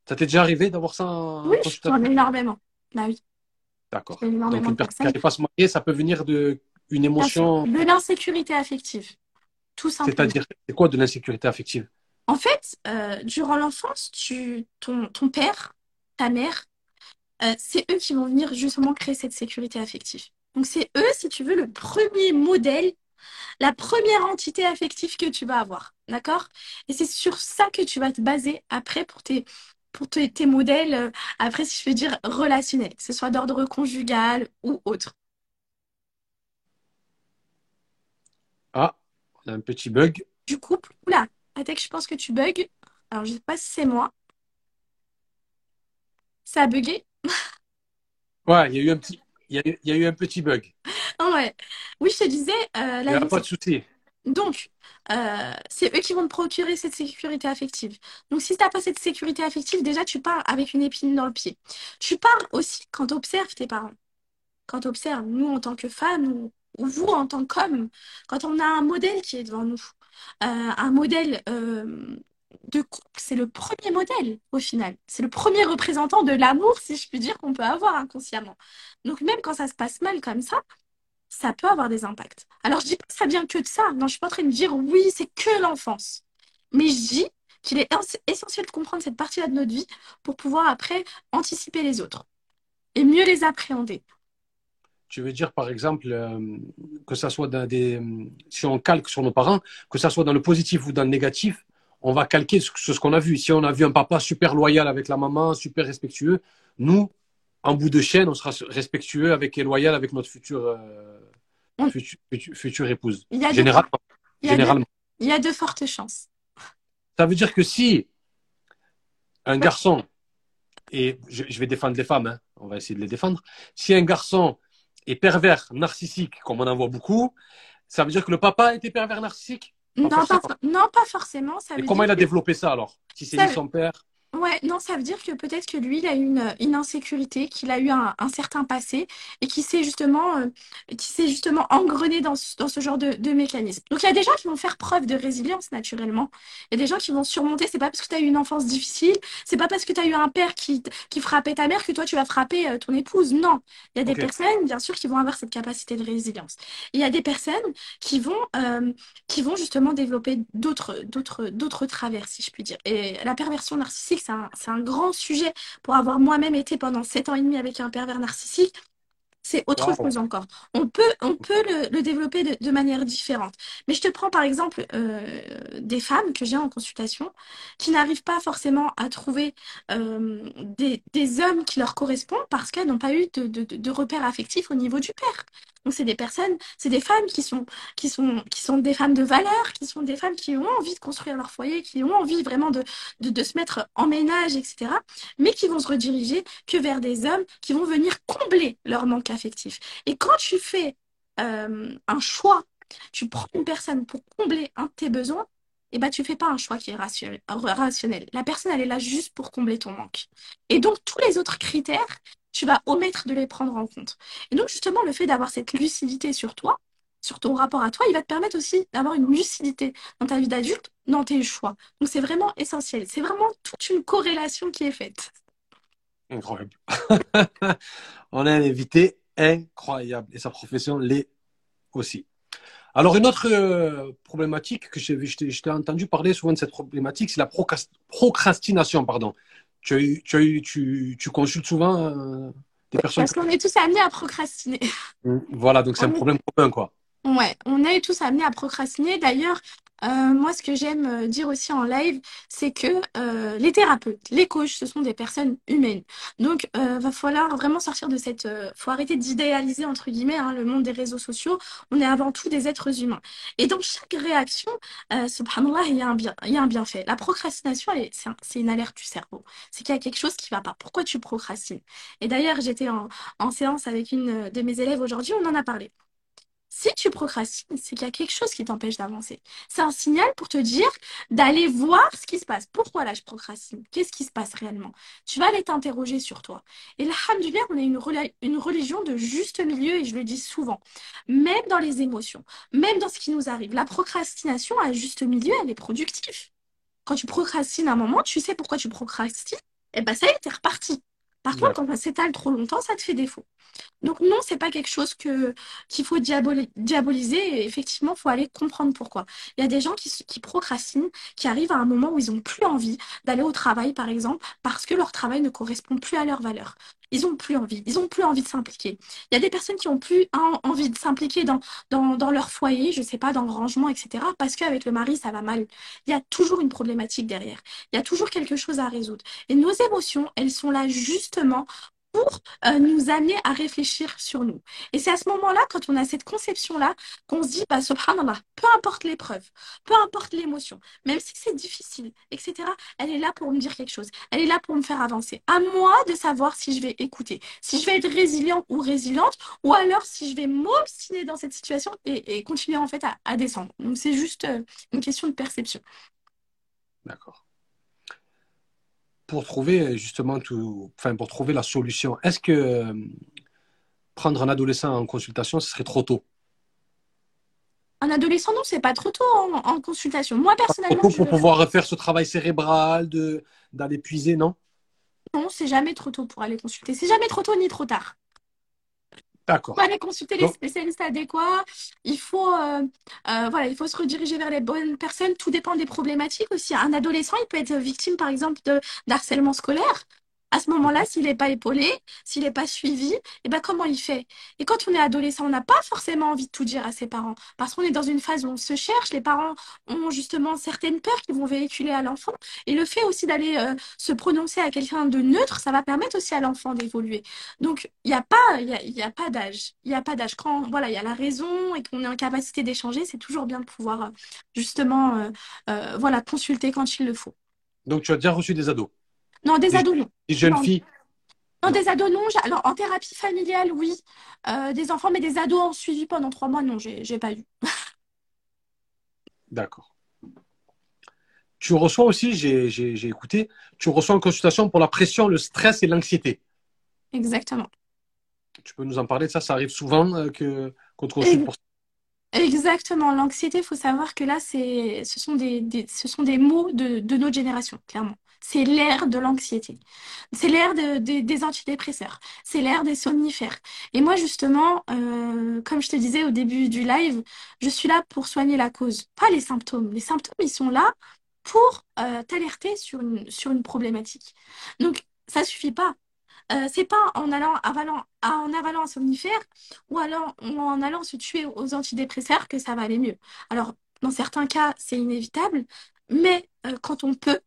Ça t'est déjà arrivé d'avoir ça en oui, j'en ai énormément. Bah oui, D'accord. Donc, une personne qui n'arrive pas à se marier, ça peut venir de une émotion. de l'insécurité affective, tout simplement. C'est-à-dire, c'est quoi de l'insécurité affective? En fait, euh, durant l'enfance, tu, ton, ton père, ta mère, euh, c'est eux qui vont venir justement créer cette sécurité affective. Donc c'est eux, si tu veux, le premier modèle, la première entité affective que tu vas avoir. D'accord? Et c'est sur ça que tu vas te baser après pour tes, pour tes, tes modèles, euh, après, si je veux dire, relationnels, que ce soit d'ordre conjugal ou autre. Ah, on a un petit bug. Du couple, oula, que je pense que tu bugs. Alors, je sais pas si c'est moi. Ça a bugué? Ouais, il y a eu un petit, y a eu, il y a eu un petit bug. Ah ouais. Oui, je te disais, euh, Il la n'y a vie, pas de souci. Donc, euh, c'est eux qui vont te procurer cette sécurité affective. Donc, si tu n'as pas cette sécurité affective, déjà, tu pars avec une épine dans le pied. Tu pars aussi quand tu observes tes parents. Quand tu observes, nous, en tant que femmes, ou, ou vous, en tant qu'hommes, quand on a un modèle qui est devant nous, euh, un modèle euh, de couple, c'est le premier modèle, au final. C'est le premier représentant de l'amour, si je puis dire, qu'on peut avoir inconsciemment. Donc, même quand ça se passe mal comme ça, ça peut avoir des impacts. Alors, je dis pas que ça vient que de ça. Non, je suis pas en train de dire oui, c'est que l'enfance. Mais je dis qu'il est ess- essentiel de comprendre cette partie-là de notre vie pour pouvoir après anticiper les autres et mieux les appréhender. tu veux dire, par exemple, euh, que ça soit dans des. Si on calque sur nos parents, que ça soit dans le positif ou dans le négatif, on va calquer sur ce qu'on a vu. Si on a vu un papa super loyal avec la maman, super respectueux, nous, en bout de chaîne, on sera respectueux avec et loyal avec notre future, euh, future, épouse. Il y a généralement. il, y a généralement. De, il y a de fortes chances. Ça veut dire que si un garçon, et je, vais défendre les femmes, hein, on va essayer de les défendre, si un garçon est pervers, narcissique, comme on en voit beaucoup, ça veut dire que le papa était pervers, narcissique? Non, pas, non, pas forcément. Ça et comment il a développé ça alors? Si c'est son père Ouais, non, ça veut dire que peut-être que lui, il a une, une insécurité, qu'il a eu un, un certain passé et qui s'est justement, euh, qui s'est justement engrené dans ce, dans ce genre de, de mécanisme. Donc, il y a des gens qui vont faire preuve de résilience naturellement. Il y a des gens qui vont surmonter. C'est pas parce que tu as eu une enfance difficile, c'est pas parce que tu as eu un père qui, qui frappait ta mère que toi, tu vas frapper euh, ton épouse. Non. Il y a des personnes, bien sûr, qui vont avoir cette capacité de résilience. il y a des personnes qui vont, euh, qui vont justement développer d'autres, d'autres, d'autres travers, si je puis dire. Et la perversion narcissique, c'est un, grand sujet pour avoir moi-même été pendant sept ans et demi avec un pervers narcissique c'est autre chose encore. On peut, on peut le, développer de, manière différente. Mais je te prends par exemple euh, des femmes que j'ai en consultation qui n'arrivent pas forcément à trouver euh, des, hommes qui leur correspondent parce qu'elles n'ont pas eu de, de, repères affectifs au niveau du père. Donc c'est des personnes, c'est des femmes qui sont, qui, sont, qui sont des femmes de valeur, qui sont des femmes qui ont envie de construire leur foyer, qui ont envie vraiment de, se mettre en ménage, etc. Mais qui vont se rediriger que vers des hommes qui vont venir combler leur manque affectif. Et quand tu fais euh, un choix, tu prends une personne pour combler un de tes besoins, et eh ben, tu fais pas un choix qui est rationnel. La personne, elle est là juste pour combler ton manque. Et donc, tous les autres critères, tu vas omettre de les prendre en compte. Et donc, justement, le fait d'avoir cette lucidité sur toi, sur ton rapport à toi, il va te permettre aussi d'avoir une lucidité dans ta vie d'adulte, dans tes choix. Donc, c'est vraiment essentiel. C'est vraiment toute une corrélation qui est faite. Incroyable. On a un invité incroyable et sa profession l'est aussi. Alors, une autre euh, problématique que je t'ai entendu parler souvent de cette problématique, c'est la procrastination. Pardon. Tu, tu, tu, tu consultes souvent euh, des personnes Parce qu'on est tous amenés à procrastiner. Voilà, donc c'est un problème commun, quoi. Ouais, on est tous amenés à procrastiner. D'ailleurs, euh, moi, ce que j'aime euh, dire aussi en live, c'est que euh, les thérapeutes, les coachs, ce sont des personnes humaines. Donc, euh, va falloir vraiment sortir de cette. faut arrêter d'idéaliser entre guillemets hein, le monde des réseaux sociaux. On est avant tout des êtres humains. Et dans chaque réaction, subhanallah, il y a un bien, il y a un bienfait. La procrastination, c'est une alerte du cerveau. C'est qu'il y a quelque chose qui va pas. Pourquoi tu procrastines? Et d'ailleurs, j'étais en, en séance avec une de mes élèves aujourd'hui. On en a parlé. Si tu procrastines, c'est qu'il y a quelque chose qui t'empêche d'avancer. C'est un signal pour te dire d'aller voir ce qui se passe. Pourquoi là je procrastine? Qu'est-ce qui se passe réellement? Tu vas aller t'interroger sur toi. Et alhamdoulilah, on a une, une religion de juste milieu et je le dis souvent. Même dans les émotions, même dans ce qui nous arrive. La procrastination à juste milieu, elle est productive. Quand tu procrastines un moment, tu sais pourquoi tu procrastines? Et eh ben ça y est, t'es reparti. Par contre, quand ça s'étale trop longtemps, ça te fait défaut. Donc non, c'est pas quelque chose que qu'il faut diaboliser. Et effectivement, il faut aller comprendre pourquoi. Il y a des gens qui, qui procrastinent, qui arrivent à un moment où ils n'ont plus envie d'aller au travail, par exemple, parce que leur travail ne correspond plus à leurs valeurs. Ils n'ont plus envie. Ils n'ont plus envie de s'impliquer. Il y a des personnes qui ont plus envie de s'impliquer dans, dans, leur foyer, je sais pas, dans le rangement, etc. Parce qu'avec le mari, ça va mal. Il y a toujours une problématique derrière. Il y a toujours quelque chose à résoudre. Et nos émotions, elles sont là justement pour euh, nous amener à réfléchir sur nous. Et c'est à ce moment-là, quand on a cette conception-là, qu'on se dit, bah, subhanallah, peu importe l'épreuve, peu importe l'émotion, même si c'est difficile, etc., elle est là pour me dire quelque chose. Elle est là pour me faire avancer. À moi de savoir si je vais écouter, si je vais être résilient ou résiliente, ou alors si je vais m'obstiner dans cette situation et, continuer en fait à, descendre. Donc c'est juste euh, une question de perception. D'accord pour trouver justement tout, enfin pour trouver la solution, est-ce que euh, prendre un adolescent en consultation, ce serait trop tôt? Un adolescent, non, c'est pas trop tôt en, consultation. Moi personnellement, trop tôt pour pouvoir refaire ce travail cérébral, de d'aller puiser, non? Non, c'est jamais trop tôt pour aller consulter. C'est jamais trop tôt ni trop tard. D'accord. Il faut aller consulter les spécialistes adéquats. Il faut, euh, euh, voilà, il faut se rediriger vers les bonnes personnes. Tout dépend des problématiques aussi. Un adolescent, il peut être victime, par exemple, de d'harcèlement scolaire. À ce moment-là, s'il n'est pas épaulé, s'il n'est pas suivi, eh ben comment il fait? Et quand on est adolescent, on n'a pas forcément envie de tout dire à ses parents parce qu'on est dans une phase où on se cherche. Les parents ont justement certaines peurs qui vont véhiculer à l'enfant. Et le fait aussi d'aller euh, se prononcer à quelqu'un de neutre, ça va permettre aussi à l'enfant d'évoluer. Donc, il n'y a, pas d'âge. Il n'y a pas d'âge. Quand voilà, il y a la raison et qu'on est en capacité d'échanger, c'est toujours bien de pouvoir euh, justement euh, voilà, consulter quand il le faut. Donc, tu as déjà reçu des ados? Non, des, ados, non. Des jeunes filles non, des ados, non. Alors, en thérapie familiale, oui. Euh, des enfants, mais des ados en suivi pendant trois mois, non, j'ai pas eu. D'accord. Tu reçois aussi, j'ai écouté, tu reçois une consultation pour la pression, le stress et l'anxiété. Exactement. Tu peux nous en parler de ça? Ça arrive souvent euh, que qu'on te pour ça? Exactement. L'anxiété, il faut savoir que là, ce sont des, ce sont des mots de, de notre génération, clairement. C'est l'ère de l'anxiété. C'est l'ère des antidépresseurs. C'est l'ère des somnifères. Et moi, justement, euh, comme je te disais au début du live, je suis là pour soigner la cause, pas les symptômes. Les symptômes, ils sont là pour euh, t'alerter sur une, sur une problématique. Donc, ça suffit pas. Euh, c'est pas en allant avalant, en avalant un somnifère ou en allant se tuer aux antidépresseurs que ça va aller mieux. Alors, dans certains cas, c'est inévitable, mais quand on peut,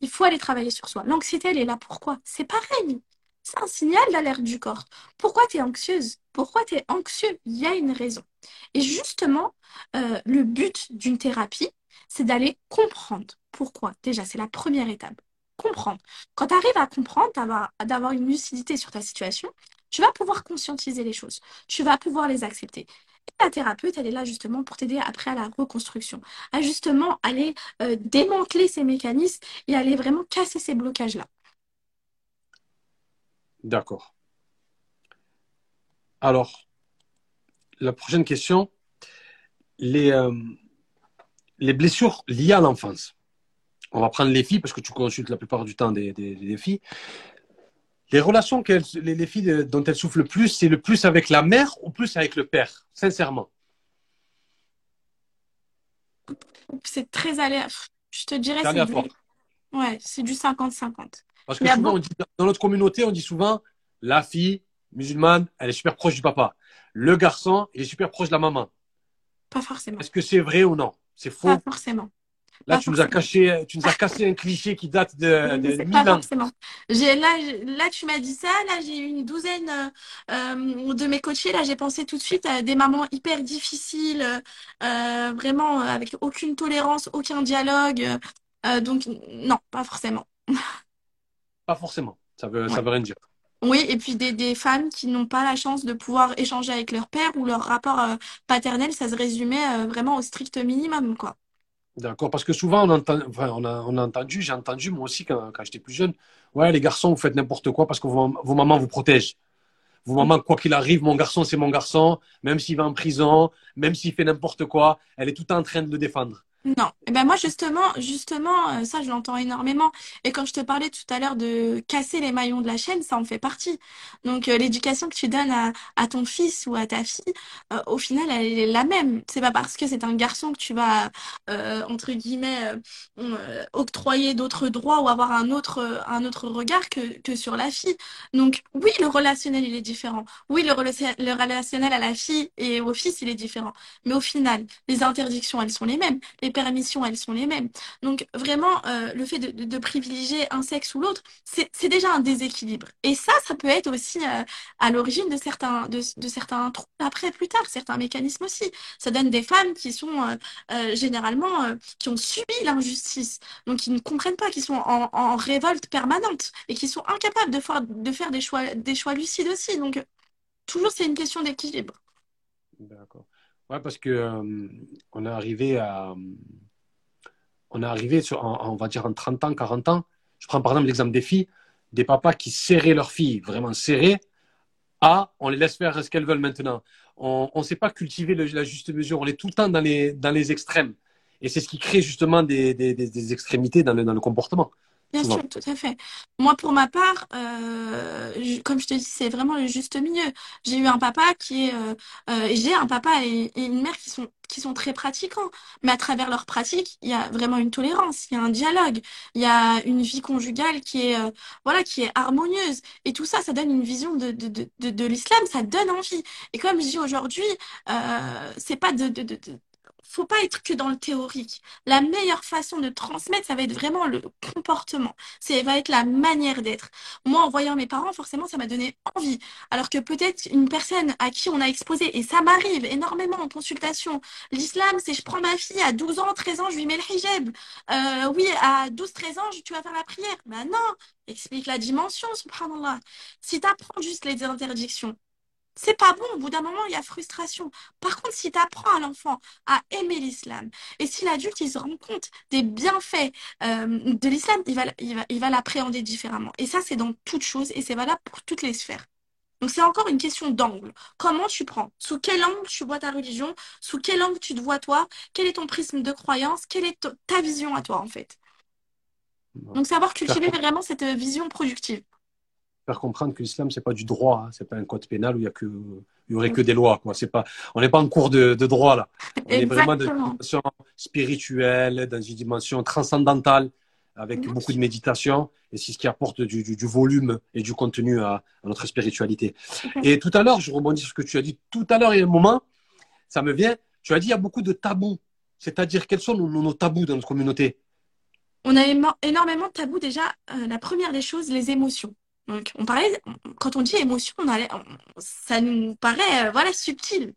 il faut aller travailler sur soi. L'anxiété, elle est là. Pourquoi? C'est pareil. C'est un signal d'alerte du corps. Pourquoi tu es anxieuse? Pourquoi tu es anxieux? Il y a une raison. Et justement, euh, le but d'une thérapie, c'est d'aller comprendre. Pourquoi Déjà, c'est la première étape. Comprendre. Quand tu arrives à comprendre, d'avoir une lucidité sur ta situation, tu vas pouvoir conscientiser les choses. Tu vas pouvoir les accepter la thérapeute, elle est là justement pour t'aider après à la reconstruction, à justement aller euh, démanteler ces mécanismes et aller vraiment casser ces blocages-là. D'accord. Alors, la prochaine question, les, euh, les blessures liées à l'enfance. On va prendre les filles parce que tu consultes la plupart du temps des, des filles. Les relations que les, filles dont elles souffrent le plus, c'est le plus avec la mère ou plus avec le père, sincèrement? C'est très aléatoire. Je te dirais c'est du... Ouais, c'est du 50-50. Parce que souvent, dans notre communauté, on dit souvent la fille musulmane, elle est super proche du papa. Le garçon, il est super proche de la maman. Pas forcément. Est-ce que c'est vrai ou non? C'est faux? Pas forcément. Là, tu nous, as caché, tu nous as cassé un cliché qui date de, de pas forcément. J'ai, là, là, tu m'as dit ça. Là, j'ai eu une douzaine euh, de mes coachés. Là, j'ai pensé tout de suite à des mamans hyper difficiles, euh, vraiment avec aucune tolérance, aucun dialogue. Euh, donc, non, pas forcément. Pas forcément. Ça veut, ça veut rien dire. Oui, et puis des, des femmes qui n'ont pas la chance de pouvoir échanger avec leur père ou leur rapport paternel, ça se résumait vraiment au strict minimum, quoi. D'accord, parce que souvent on, a, entendu, j'ai entendu moi aussi quand, j'étais plus jeune, ouais les garçons vous faites n'importe quoi parce que vos, mamans vous protègent. Vos mamans, quoi qu'il arrive, mon garçon c'est mon garçon, même s'il va en prison, même s'il fait n'importe quoi, elle est tout en train de le défendre. Non, eh ben moi justement, justement, euh, ça je l'entends énormément. Et quand je te parlais tout à l'heure de casser les maillons de la chaîne, ça en fait partie. Donc euh, l'éducation que tu donnes à, ton fils ou à ta fille, euh, au final, elle est la même. C'est pas parce que c'est un garçon que tu vas entre guillemets octroyer d'autres droits ou avoir un autre un autre regard que sur la fille. Donc oui, le relationnel il est différent. Oui, le, relationnel à la fille et au fils il est différent. Mais au final, les interdictions elles sont les mêmes. Permissions, elles sont les mêmes. Donc vraiment, euh, le fait de, privilégier un sexe ou l'autre, c'est déjà un déséquilibre. Et ça, ça peut être aussi euh, à l'origine de certains, de, certains troubles après, plus tard, certains mécanismes aussi. Ça donne des femmes qui sont euh, généralement, qui ont subi l'injustice, donc qui ne comprennent pas, qui sont en, révolte permanente et qui sont incapables de faire, de faire des, choix, des choix lucides aussi. Donc toujours, c'est une question d'équilibre. D'accord. Ouais, parce que euh, on est arrivé à. On est arrivé sur, on va dire, en 30 ans, 40 ans. Je prends par exemple l'exemple des filles, des papas qui serraient leurs filles, vraiment serrées, à on les laisse faire ce qu'elles veulent maintenant. On ne sait pas cultiver la juste mesure. On est tout le temps dans les, dans les extrêmes. Et c'est ce qui crée justement des, des, des extrémités dans le, dans le comportement. Bien sûr, tout à fait. Moi, pour ma part, euh, comme je te dis, c'est vraiment le juste milieu. J'ai eu un papa qui est, euh, euh, j'ai un papa et, une mère qui sont qui sont très pratiquants, mais à travers leurs pratiques, il y a vraiment une tolérance, il y a un dialogue, il y a une vie conjugale qui est, euh, voilà, qui est harmonieuse. Et tout ça, ça donne une vision de, de, de, de, l'islam, ça donne envie. Et comme je dis aujourd'hui, euh, c'est pas de, de, de, faut pas être que dans le théorique. La meilleure façon de transmettre, ça va être vraiment le comportement. Ça va être la manière d'être. Moi, en voyant mes parents, forcément, ça m'a donné envie. Alors que peut-être une personne à qui on a exposé, et ça m'arrive énormément en consultation, l'islam, c'est je prends ma fille à 12 ans, 13 ans, je lui mets le hijab. Euh, oui, à 12, 13 ans, tu vas faire la prière. Ben non, explique la dimension, subhanallah. Si tu apprends juste les interdictions, c'est pas bon, au bout d'un moment, il y a frustration. Par contre, si tu apprends à l'enfant à aimer l'islam, et si l'adulte, il se rend compte des bienfaits euh, de l'islam, il va, il va, il va l'appréhender différemment. Et ça, c'est dans toutes choses, et c'est valable pour toutes les sphères. Donc, c'est encore une question d'angle. Comment tu prends? Sous quel angle tu vois ta religion? Sous quel angle tu te vois toi? Quel est ton prisme de croyance? Quelle est ta vision à toi, en fait? Donc, savoir cultiver vraiment cette vision productive faire comprendre que l'islam, c'est pas du droit, hein. c'est pas un code pénal où il y a que, il y aurait que des lois, quoi. C'est pas, on n'est pas en cours de, de, droit, là. On est vraiment dans une dimension spirituelle, dans une dimension transcendantale, avec beaucoup de méditation, et c'est ce qui apporte du, du, du, volume et du contenu à, à notre spiritualité. Et tout à l'heure, je rebondis sur ce que tu as dit. Tout à l'heure, il y a un moment, ça me vient, tu as dit, il y a beaucoup de tabous. C'est-à-dire, quels sont nos, nos tabous dans notre communauté? On a énormément de tabous. Déjà, euh, la première des choses, les émotions. Donc, on parlait, quand on dit émotion, on ça nous paraît euh, voilà, subtil.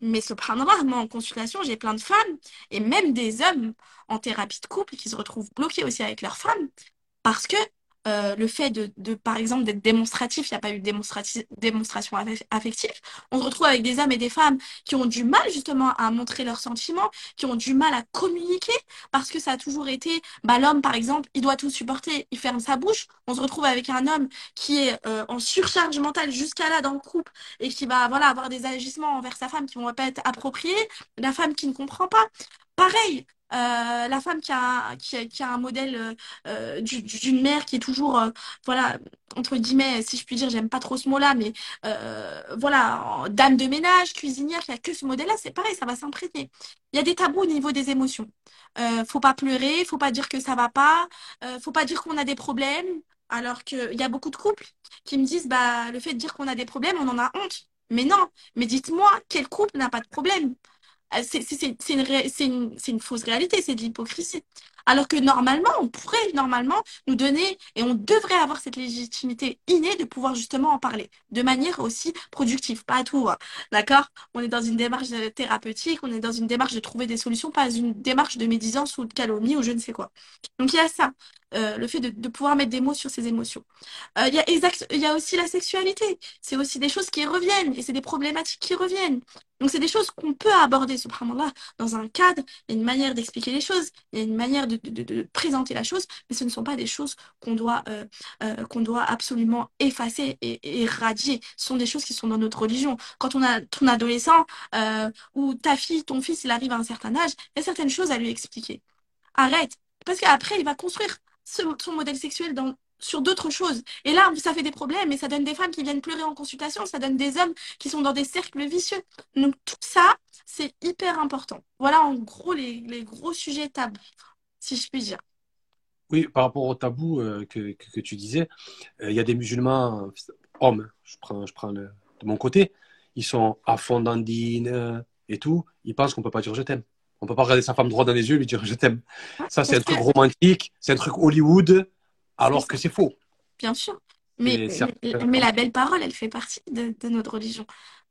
Mais subhanallah, moi en consultation, j'ai plein de femmes et même des hommes en thérapie de couple qui se retrouvent bloqués aussi avec leurs femmes parce que euh, le fait de, par exemple, d'être démonstratif, il n'y a pas eu de démonstration affective, on se retrouve avec des hommes et des femmes qui ont du mal justement à montrer leurs sentiments, qui ont du mal à communiquer, parce que ça a toujours été, bah, l'homme par exemple, il doit tout supporter, il ferme sa bouche. On se retrouve avec un homme qui est euh, en surcharge mentale jusqu'à là dans le couple et qui va voilà avoir des agissements envers sa femme qui vont pas être appropriés, la femme qui ne comprend pas. Pareil, euh, la femme qui a, un modèle euh, euh d'une mère qui est toujours, voilà, entre guillemets, si je puis dire, j'aime pas trop ce mot-là, mais voilà, dame de ménage, cuisinière, qui a que ce modèle-là, c'est pareil, ça va s'imprégner. Il y a des tabous au niveau des émotions. faut pas pleurer, faut pas dire que ça va pas, faut pas dire qu'on a des problèmes, alors qu'il y a beaucoup de couples qui me disent, bah, le fait de dire qu'on a des problèmes, on en a honte. Mais non, mais dites-moi, quel couple n'a pas de problème? C'est une, une, une, fausse réalité, c'est de l'hypocrisie. Alors que normalement, on pourrait normalement nous donner et on devrait avoir cette légitimité innée de pouvoir justement en parler de manière aussi productive, pas à tout. Hein. D'accord? On est dans une démarche thérapeutique, on est dans une démarche de trouver des solutions, pas une démarche de médisance ou de calomnie ou je ne sais quoi. Donc il y a ça. Euh, le fait de, pouvoir mettre des mots sur ses émotions. Euh, il, y a y a aussi la sexualité. C'est aussi des choses qui reviennent et c'est des problématiques qui reviennent. Donc, c'est des choses qu'on peut aborder, subhanallah, dans un cadre, il y a une manière d'expliquer les choses, il y a une manière de, de, présenter la chose, mais ce ne sont pas des choses qu'on doit, euh, euh, qu'on doit absolument effacer et, et, éradier. Ce sont des choses qui sont dans notre religion. Quand on a ton adolescent euh, ou ta fille, ton fils, il arrive à un certain âge, il y a certaines choses à lui expliquer. Arrête. Parce qu'après, il va construire son modèle sexuel sur d'autres choses. Et là, ça fait des problèmes et ça donne des femmes qui viennent pleurer en consultation, ça donne des hommes qui sont dans des cercles vicieux. Donc tout ça, c'est hyper important. Voilà en gros les, les, gros sujets tabous, si je puis dire. Oui, par rapport au tabou euh, que, que, tu disais, euh, il y a des musulmans, hommes, je prends, je prends de mon côté, ils sont à fond d'andine euh, et tout, ils pensent qu'on ne peut pas dire je t'aime. On peut pas regarder sa femme droit dans les yeux et lui dire je t'aime. Ah, ça, c'est un truc romantique, c'est un truc Hollywood, alors que c'est faux. Bien sûr. Mais, mais, la belle parole, elle fait partie de, de, notre religion.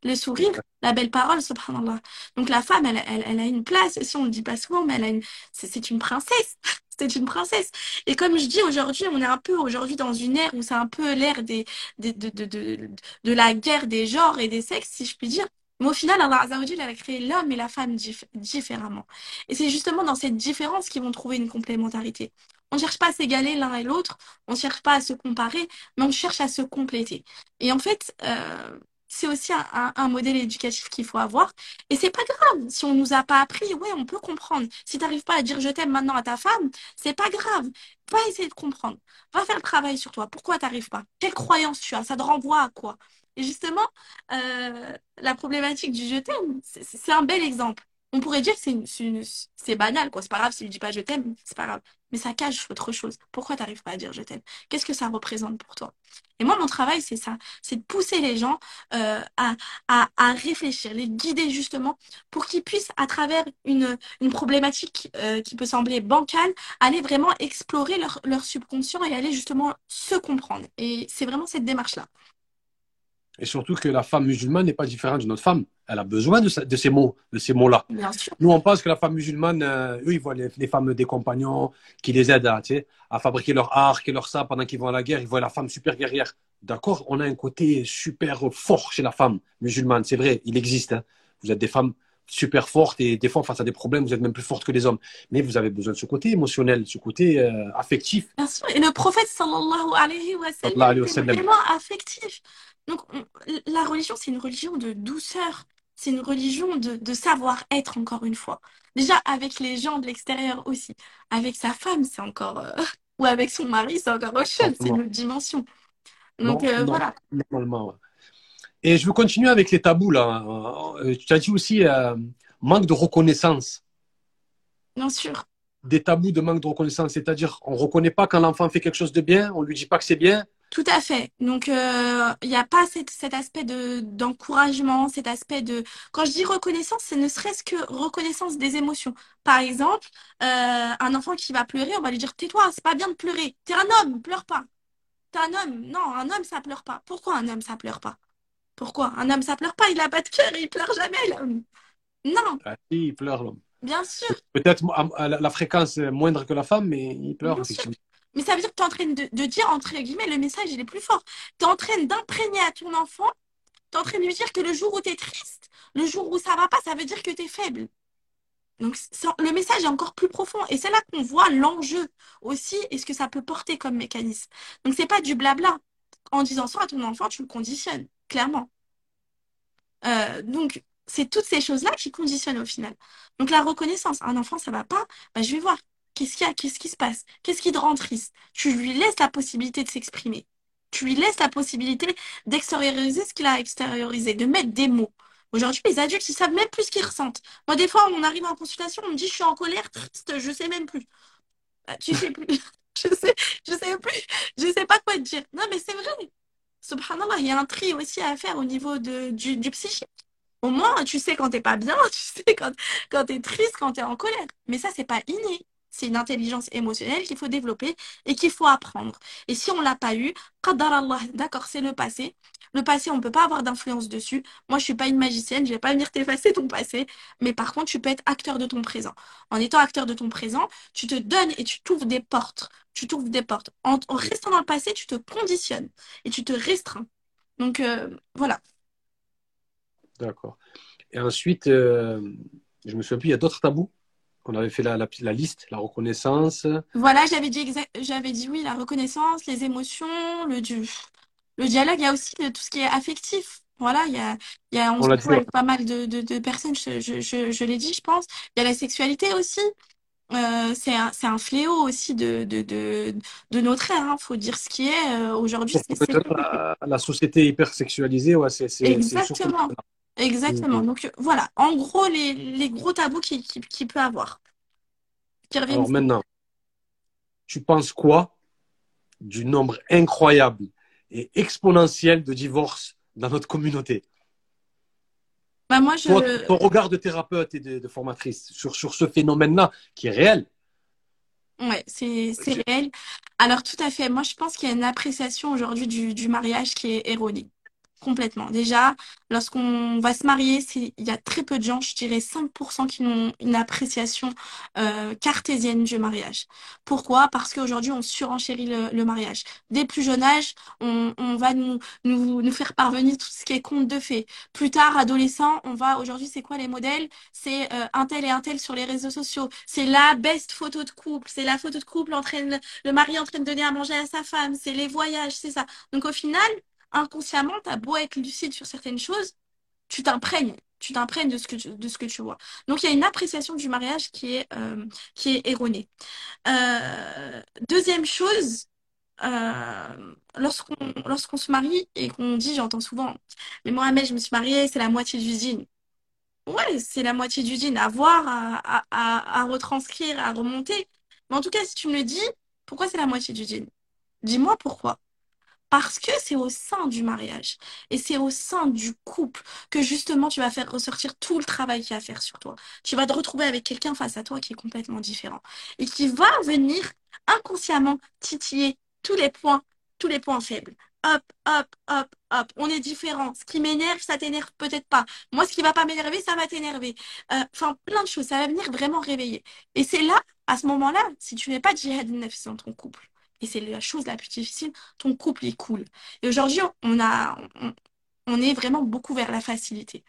Le sourire, la belle parole, subhanallah. Donc la femme, elle, elle, elle a une place, si on ne le dit pas souvent, mais elle a une, c'est une princesse. C'est une princesse. Et comme je dis aujourd'hui, on est un peu aujourd'hui dans une ère où c'est un peu l'ère des, des, de, de, de, de la guerre des genres et des sexes, si je puis dire. Mais au final, Allah Azzawajal, a créé l'homme et la femme différemment. Et c'est justement dans cette différence qu'ils vont trouver une complémentarité. On ne cherche pas à s'égaler l'un et l'autre, on ne cherche pas à se comparer, mais on cherche à se compléter. Et en fait, euh, c'est aussi un, modèle éducatif qu'il faut avoir. Et c'est pas grave. Si on nous a pas appris, ouais, on peut comprendre. Si tu n'arrives pas à dire je t'aime maintenant à ta femme, c'est pas grave. Va essayer de comprendre. Va faire le travail sur toi. Pourquoi tu n'arrives pas? Quelle croyance tu as? Ça te renvoie à quoi? Et justement, euh, la problématique du je t'aime, c'est un bel exemple. On pourrait dire que c'est banal, quoi. C'est pas grave s'il dit pas je t'aime, c'est pas grave. Mais ça cache autre chose. Pourquoi t'arrives pas à dire je t'aime? Qu'est-ce que ça représente pour toi? Et moi, mon travail, c'est ça. C'est de pousser les gens euh, à, à, réfléchir, les guider justement pour qu'ils puissent, à travers une, problématique euh, qui peut sembler bancale, aller vraiment explorer leur, leur subconscient et aller justement se comprendre. Et c'est vraiment cette démarche-là. Et surtout que la femme musulmane n'est pas différente d'une autre femme. Elle a besoin de, ça- de ces mots, de ces mots-là. Nous, on pense que la femme musulmane, euh, eux, ils voient les, les femmes des compagnons qui les aident à, tu sais, à fabriquer leur arc et leur sabre pendant qu'ils vont à la guerre. Ils voient la femme super guerrière. D'accord On a un côté super fort chez la femme musulmane. C'est vrai, il existe. hein. Vous êtes des femmes super fortes et des fois, face à des problèmes, vous êtes même plus fortes que les hommes. Mais vous avez besoin de ce côté émotionnel, ce côté euh, affectif. Bien sûr. Et le prophète, sallallahu alayhi wa sallam, c'est vraiment affectif. Donc, on- la religion, c'est une religion de douceur. C'est une religion de, de savoir-être, encore une fois. Déjà, avec les gens de l'extérieur aussi. Avec sa femme, c'est encore... euh, Ou avec son mari, c'est encore autre chose. C'est une autre dimension. Non, Donc, euh, non, voilà. normalement. ouais. Et je veux continuer avec les tabous, là. Euh, Tu as dit aussi euh, manque de reconnaissance. Bien sûr. des tabous de manque de reconnaissance, c'est-à-dire on reconnaît pas quand l'enfant fait quelque chose de bien, on lui dit pas que c'est bien. Tout à fait. Donc, euh, il n'y a pas cet, cet aspect de, d'encouragement, cet aspect de... Quand je dis reconnaissance, c'est ne serait-ce que reconnaissance des émotions. Par exemple, euh, un enfant qui va pleurer, on va lui dire, tais-toi, c'est pas bien de pleurer. T'es un homme, pleure pas. T'es un homme. Non, un homme, ça pleure pas. Pourquoi un homme, ça pleure pas? Pourquoi? Un homme, ça pleure pas, il a pas de cœur, il pleure jamais, l'homme. Non, Ah, si, il pleure l'homme. bien sûr, Peut-être la, fréquence est moindre que la femme, mais il pleure bien sûr. effectivement. Mais ça veut dire que tu es en train de, de dire, entre guillemets, le message, il est plus fort. Tu es en train d'imprégner à ton enfant, tu es en train de lui dire que le jour où tu es triste, le jour où ça va pas, ça veut dire que tu es faible. Donc, le message est encore plus profond. Et c'est là qu'on voit l'enjeu aussi et ce que ça peut porter comme mécanisme. Donc, c'est pas du blabla. En disant ça à ton enfant, tu le conditionnes, clairement. Euh, donc, c'est toutes ces choses-là qui conditionnent au final. Donc, la reconnaissance, un enfant, ça va pas, bah, je vais voir. Qu'est-ce qu'il y a? Qu'est-ce qui se passe? Qu'est-ce qui te rend triste? Tu lui laisses la possibilité de s'exprimer. Tu lui laisses la possibilité d'extérioriser ce qu'il a extériorisé, de mettre des mots. Aujourd'hui, les adultes, ils savent même plus ce qu'ils ressentent. Moi, des fois, on arrive en consultation, on me dit, je suis en colère, triste, je sais même plus. Bah, tu sais plus. Je sais, je sais plus. Je sais pas quoi te dire. Non, mais c'est vrai. Subhanallah, il y a un tri aussi à faire au niveau de, du, du psychique. Au moins, tu sais quand t'es pas bien, tu sais quand, quand t'es triste, quand t'es en colère. Mais ça, c'est pas inné. C'est une intelligence émotionnelle qu'il faut développer et qu'il faut apprendre. Et si on l'a pas eu, d'accord, c'est le passé. Le passé, on peut pas avoir d'influence dessus. Moi, je suis pas une magicienne, je vais pas venir t'effacer ton passé. Mais par contre, tu peux être acteur de ton présent. En étant acteur de ton présent, tu te donnes et tu t'ouvres des portes. Tu t'ouvres des portes. En, en restant dans le passé, tu te conditionnes et tu te restreins. Donc, euh, voilà. D'accord. Et ensuite, euh, je me souviens plus, il y a d'autres tabous? On avait fait la, la, la liste, la reconnaissance. Voilà, j'avais dit j'avais dit oui, la reconnaissance, les émotions, le, du, le dialogue, il y a aussi tout ce qui est affectif. Voilà, il y a, il y a, on On se dit. avec pas mal de, de, de personnes, je, je, je, je l'ai dit, je pense. Il y a la sexualité aussi. Euh, c'est un, fléau aussi de, de, de, de notre ère, hein. Faut dire ce qui est. Euh, aujourd'hui, c'est la, la société hyper sexualisée, ouais, c'est Exactement. Exactement. Mhm. Donc, euh, voilà. En gros, les, les gros tabous qu'il qui, qui peut avoir. Qui reviennent. Alors maintenant, tu penses quoi du nombre incroyable et exponentiel de divorces dans notre communauté? Bah, moi, je, Toi, ton regard de thérapeute et de, de formatrice sur, sur ce phénomène-là, qui est réel, c'est c'est c'est- réel. Alors tout à fait. Moi, je pense qu'il y a une appréciation aujourd'hui du, du mariage qui est erronée. Complètement. Déjà, lorsqu'on va se marier, il y a très peu de gens, je dirais 5% qui ont une appréciation euh, cartésienne du mariage. Pourquoi? Parce qu'aujourd'hui, on surenchérit le, mariage. Dès plus jeune âge, on, va nous, nous, faire parvenir tout ce qui est conte de fées. Plus tard, adolescent, on va, aujourd'hui, c'est quoi les modèles? C'est euh, un tel et un tel sur les réseaux sociaux. C'est la best photo de couple. C'est la photo de couple en le mari en train de donner à manger à sa femme. C'est les voyages, c'est ça. Donc au final, inconsciemment, t'as beau être lucide sur certaines choses, tu t'imprègnes. Tu t'imprègnes de ce que tu, de ce tu vois. Donc il y a une appréciation du mariage qui est, euh, erronée. Euh, deuxième chose, euh, lorsqu'on se marie et qu'on dit, j'entends souvent, mais Mohamed, je me suis mariée, c'est la moitié d'usine. Ouais, c'est la moitié du dîner à voir, à, à, retranscrire, à remonter. Mais en tout cas, si tu me le dis, pourquoi c'est la moitié du dîner? Dis-moi pourquoi. Parce que c'est au sein du mariage et c'est au sein du couple que justement tu vas faire ressortir tout le travail qu'il y a à faire sur toi. Tu vas te retrouver avec quelqu'un face à toi qui est complètement différent et qui va venir inconsciemment titiller tous les points, tous les points faibles. Hop, hop, hop, hop. On est différent. Ce qui m'énerve, ça t'énerve peut-être pas. Moi, ce qui va pas m'énerver, ça va t'énerver. Euh, Enfin, plein de choses. Ça va venir vraiment réveiller. Et c'est là, à ce moment-là, si tu n'es pas djihad nafs dans ton couple, et c'est la chose la plus difficile, ton couple est cool. Et aujourd'hui, on a, on, est vraiment beaucoup vers la facilité.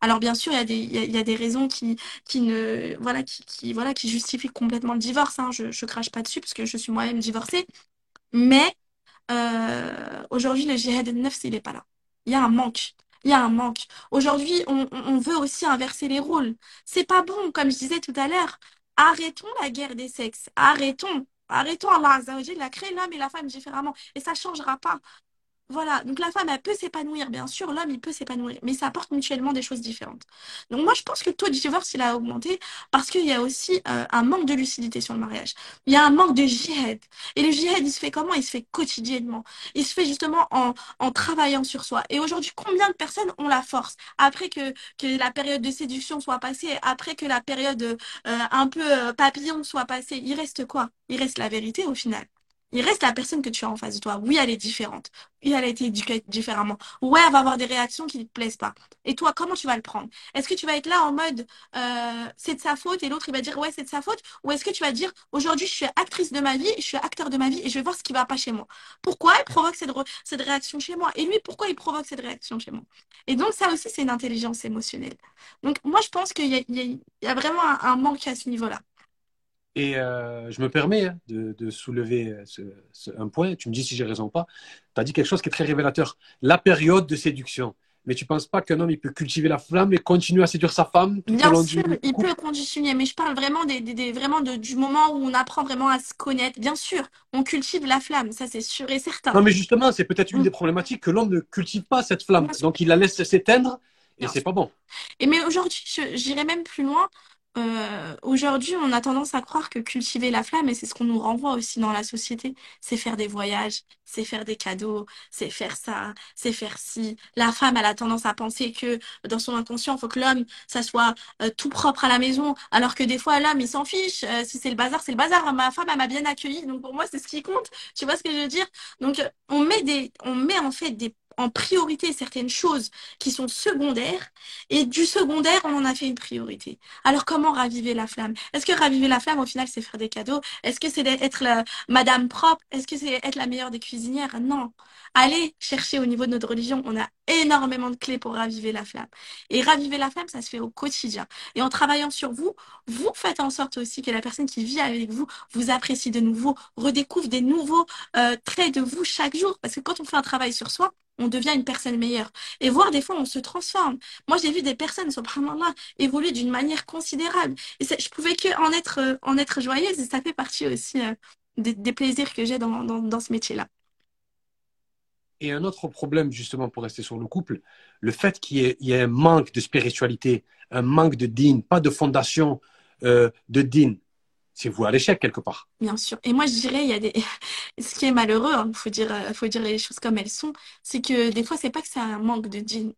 Alors bien sûr, il y a des, y a, des raisons qui, qui ne, voilà, qui, qui, voilà, qui justifient complètement le divorce. hein. Je, je crache pas dessus parce que je suis moi-même divorcée. Mais euh, aujourd'hui, le jihad neuf, il n'est pas là. Il y a un manque. Il y a un manque. Aujourd'hui, on on veut aussi inverser les rôles. C'est pas bon, comme je disais tout à l'heure. Arrêtons la guerre des sexes. Arrêtons. Arrêtons. Allah Azza wa Jalla, il a créé l'homme et la femme différemment. Et ça changera pas. Voilà, donc la femme, elle peut s'épanouir, bien sûr, l'homme, il peut s'épanouir, mais ça apporte mutuellement des choses différentes. Donc moi, je pense que le taux de divorce, il a augmenté parce qu'il y a aussi euh, un manque de lucidité sur le mariage. Il y a un manque de jihad. Et le jihad, il se fait comment? Il se fait quotidiennement. Il se fait justement en, travaillant sur soi. Et aujourd'hui, combien de personnes ont la force, après que, que la période de séduction soit passée, après que la période euh, un peu euh, papillon soit passée, il reste quoi? Il reste la vérité au final. Il reste la personne que tu as en face de toi. Oui, elle est différente. Oui, elle a été éduquée différemment. Ouais, elle va avoir des réactions qui ne te plaisent pas. Et toi, comment tu vas le prendre? Est-ce que tu vas être là en mode euh, c'est de sa faute et l'autre il va dire ouais, c'est de sa faute? Ou est-ce que tu vas dire aujourd'hui je suis actrice de ma vie, je suis acteur de ma vie et je vais voir ce qui va pas chez moi? Pourquoi elle provoque cette, réaction chez moi? Et lui, pourquoi il provoque cette réaction chez moi? Et donc, ça aussi, c'est une intelligence émotionnelle. Donc, moi, je pense qu'il y a, vraiment un manque à ce niveau-là. Et euh, je me permets hein, de, de soulever ce, ce- un point. Tu me dis si j'ai raison ou pas. Tu as dit quelque chose qui est très révélateur. La période de séduction. Mais tu penses pas qu'un homme il peut cultiver la flamme et continuer à séduire sa femme tout au Bien long du sûr, il couple? peut conditionner, mais je parle vraiment des, des- des- vraiment de, du moment où on apprend vraiment à se connaître. Bien sûr, on cultive la flamme, ça c'est sûr et certain. Non, mais justement, c'est peut-être une Mm, des problématiques que l'homme ne cultive pas cette flamme. Donc il la laisse s'éteindre et c'est pas bon. Et mais aujourd'hui, j'irais même plus loin. Euh, aujourd'hui, on a tendance à croire que cultiver la flamme, et c'est ce qu'on nous renvoie aussi dans la société, c'est faire des voyages, c'est faire des cadeaux, c'est faire ça, c'est faire ci. La femme, elle a tendance à penser que dans son inconscient, il faut que l'homme, ça soit euh, tout propre à la maison, alors que des fois, l'homme, il s'en fiche. Euh, si c'est le bazar, c'est le bazar. Ma femme, elle m'a bien accueilli, donc pour moi, c'est ce qui compte. Tu vois ce que je veux dire? Donc, on met des, on met en fait des en priorité certaines choses qui sont secondaires et du secondaire, on en a fait une priorité. Alors, comment raviver la flamme? Est-ce que raviver la flamme, au final, c'est faire des cadeaux? Est-ce que c'est être la madame propre? Est-ce que c'est être la meilleure des cuisinières? Non. Allez chercher au niveau de notre religion. On a énormément de clés pour raviver la flamme. Et raviver la flamme, ça se fait au quotidien. Et en travaillant sur vous, vous faites en sorte aussi que la personne qui vit avec vous vous apprécie de nouveau, redécouvre des nouveaux euh, traits de vous chaque jour. Parce que quand on fait un travail sur soi, on devient une personne meilleure. Et voir des fois, on se transforme. Moi, j'ai vu des personnes, subhanallah, évoluer d'une manière considérable. Et c'est- je pouvais que en être, euh, en être joyeuse et ça fait partie aussi euh, des, plaisirs que j'ai dans, dans, dans ce métier-là. Et un autre problème, justement, pour rester sur le couple, le fait qu'il y ait, un manque de spiritualité, un manque de din, pas de fondation euh, de din, c'est vous à l'échec quelque part. Bien sûr. Et moi, je dirais, il y a des... Ce qui est malheureux, il faut dire, euh, faut dire les choses comme elles sont, c'est que des fois, c'est pas que c'est un manque de djinn.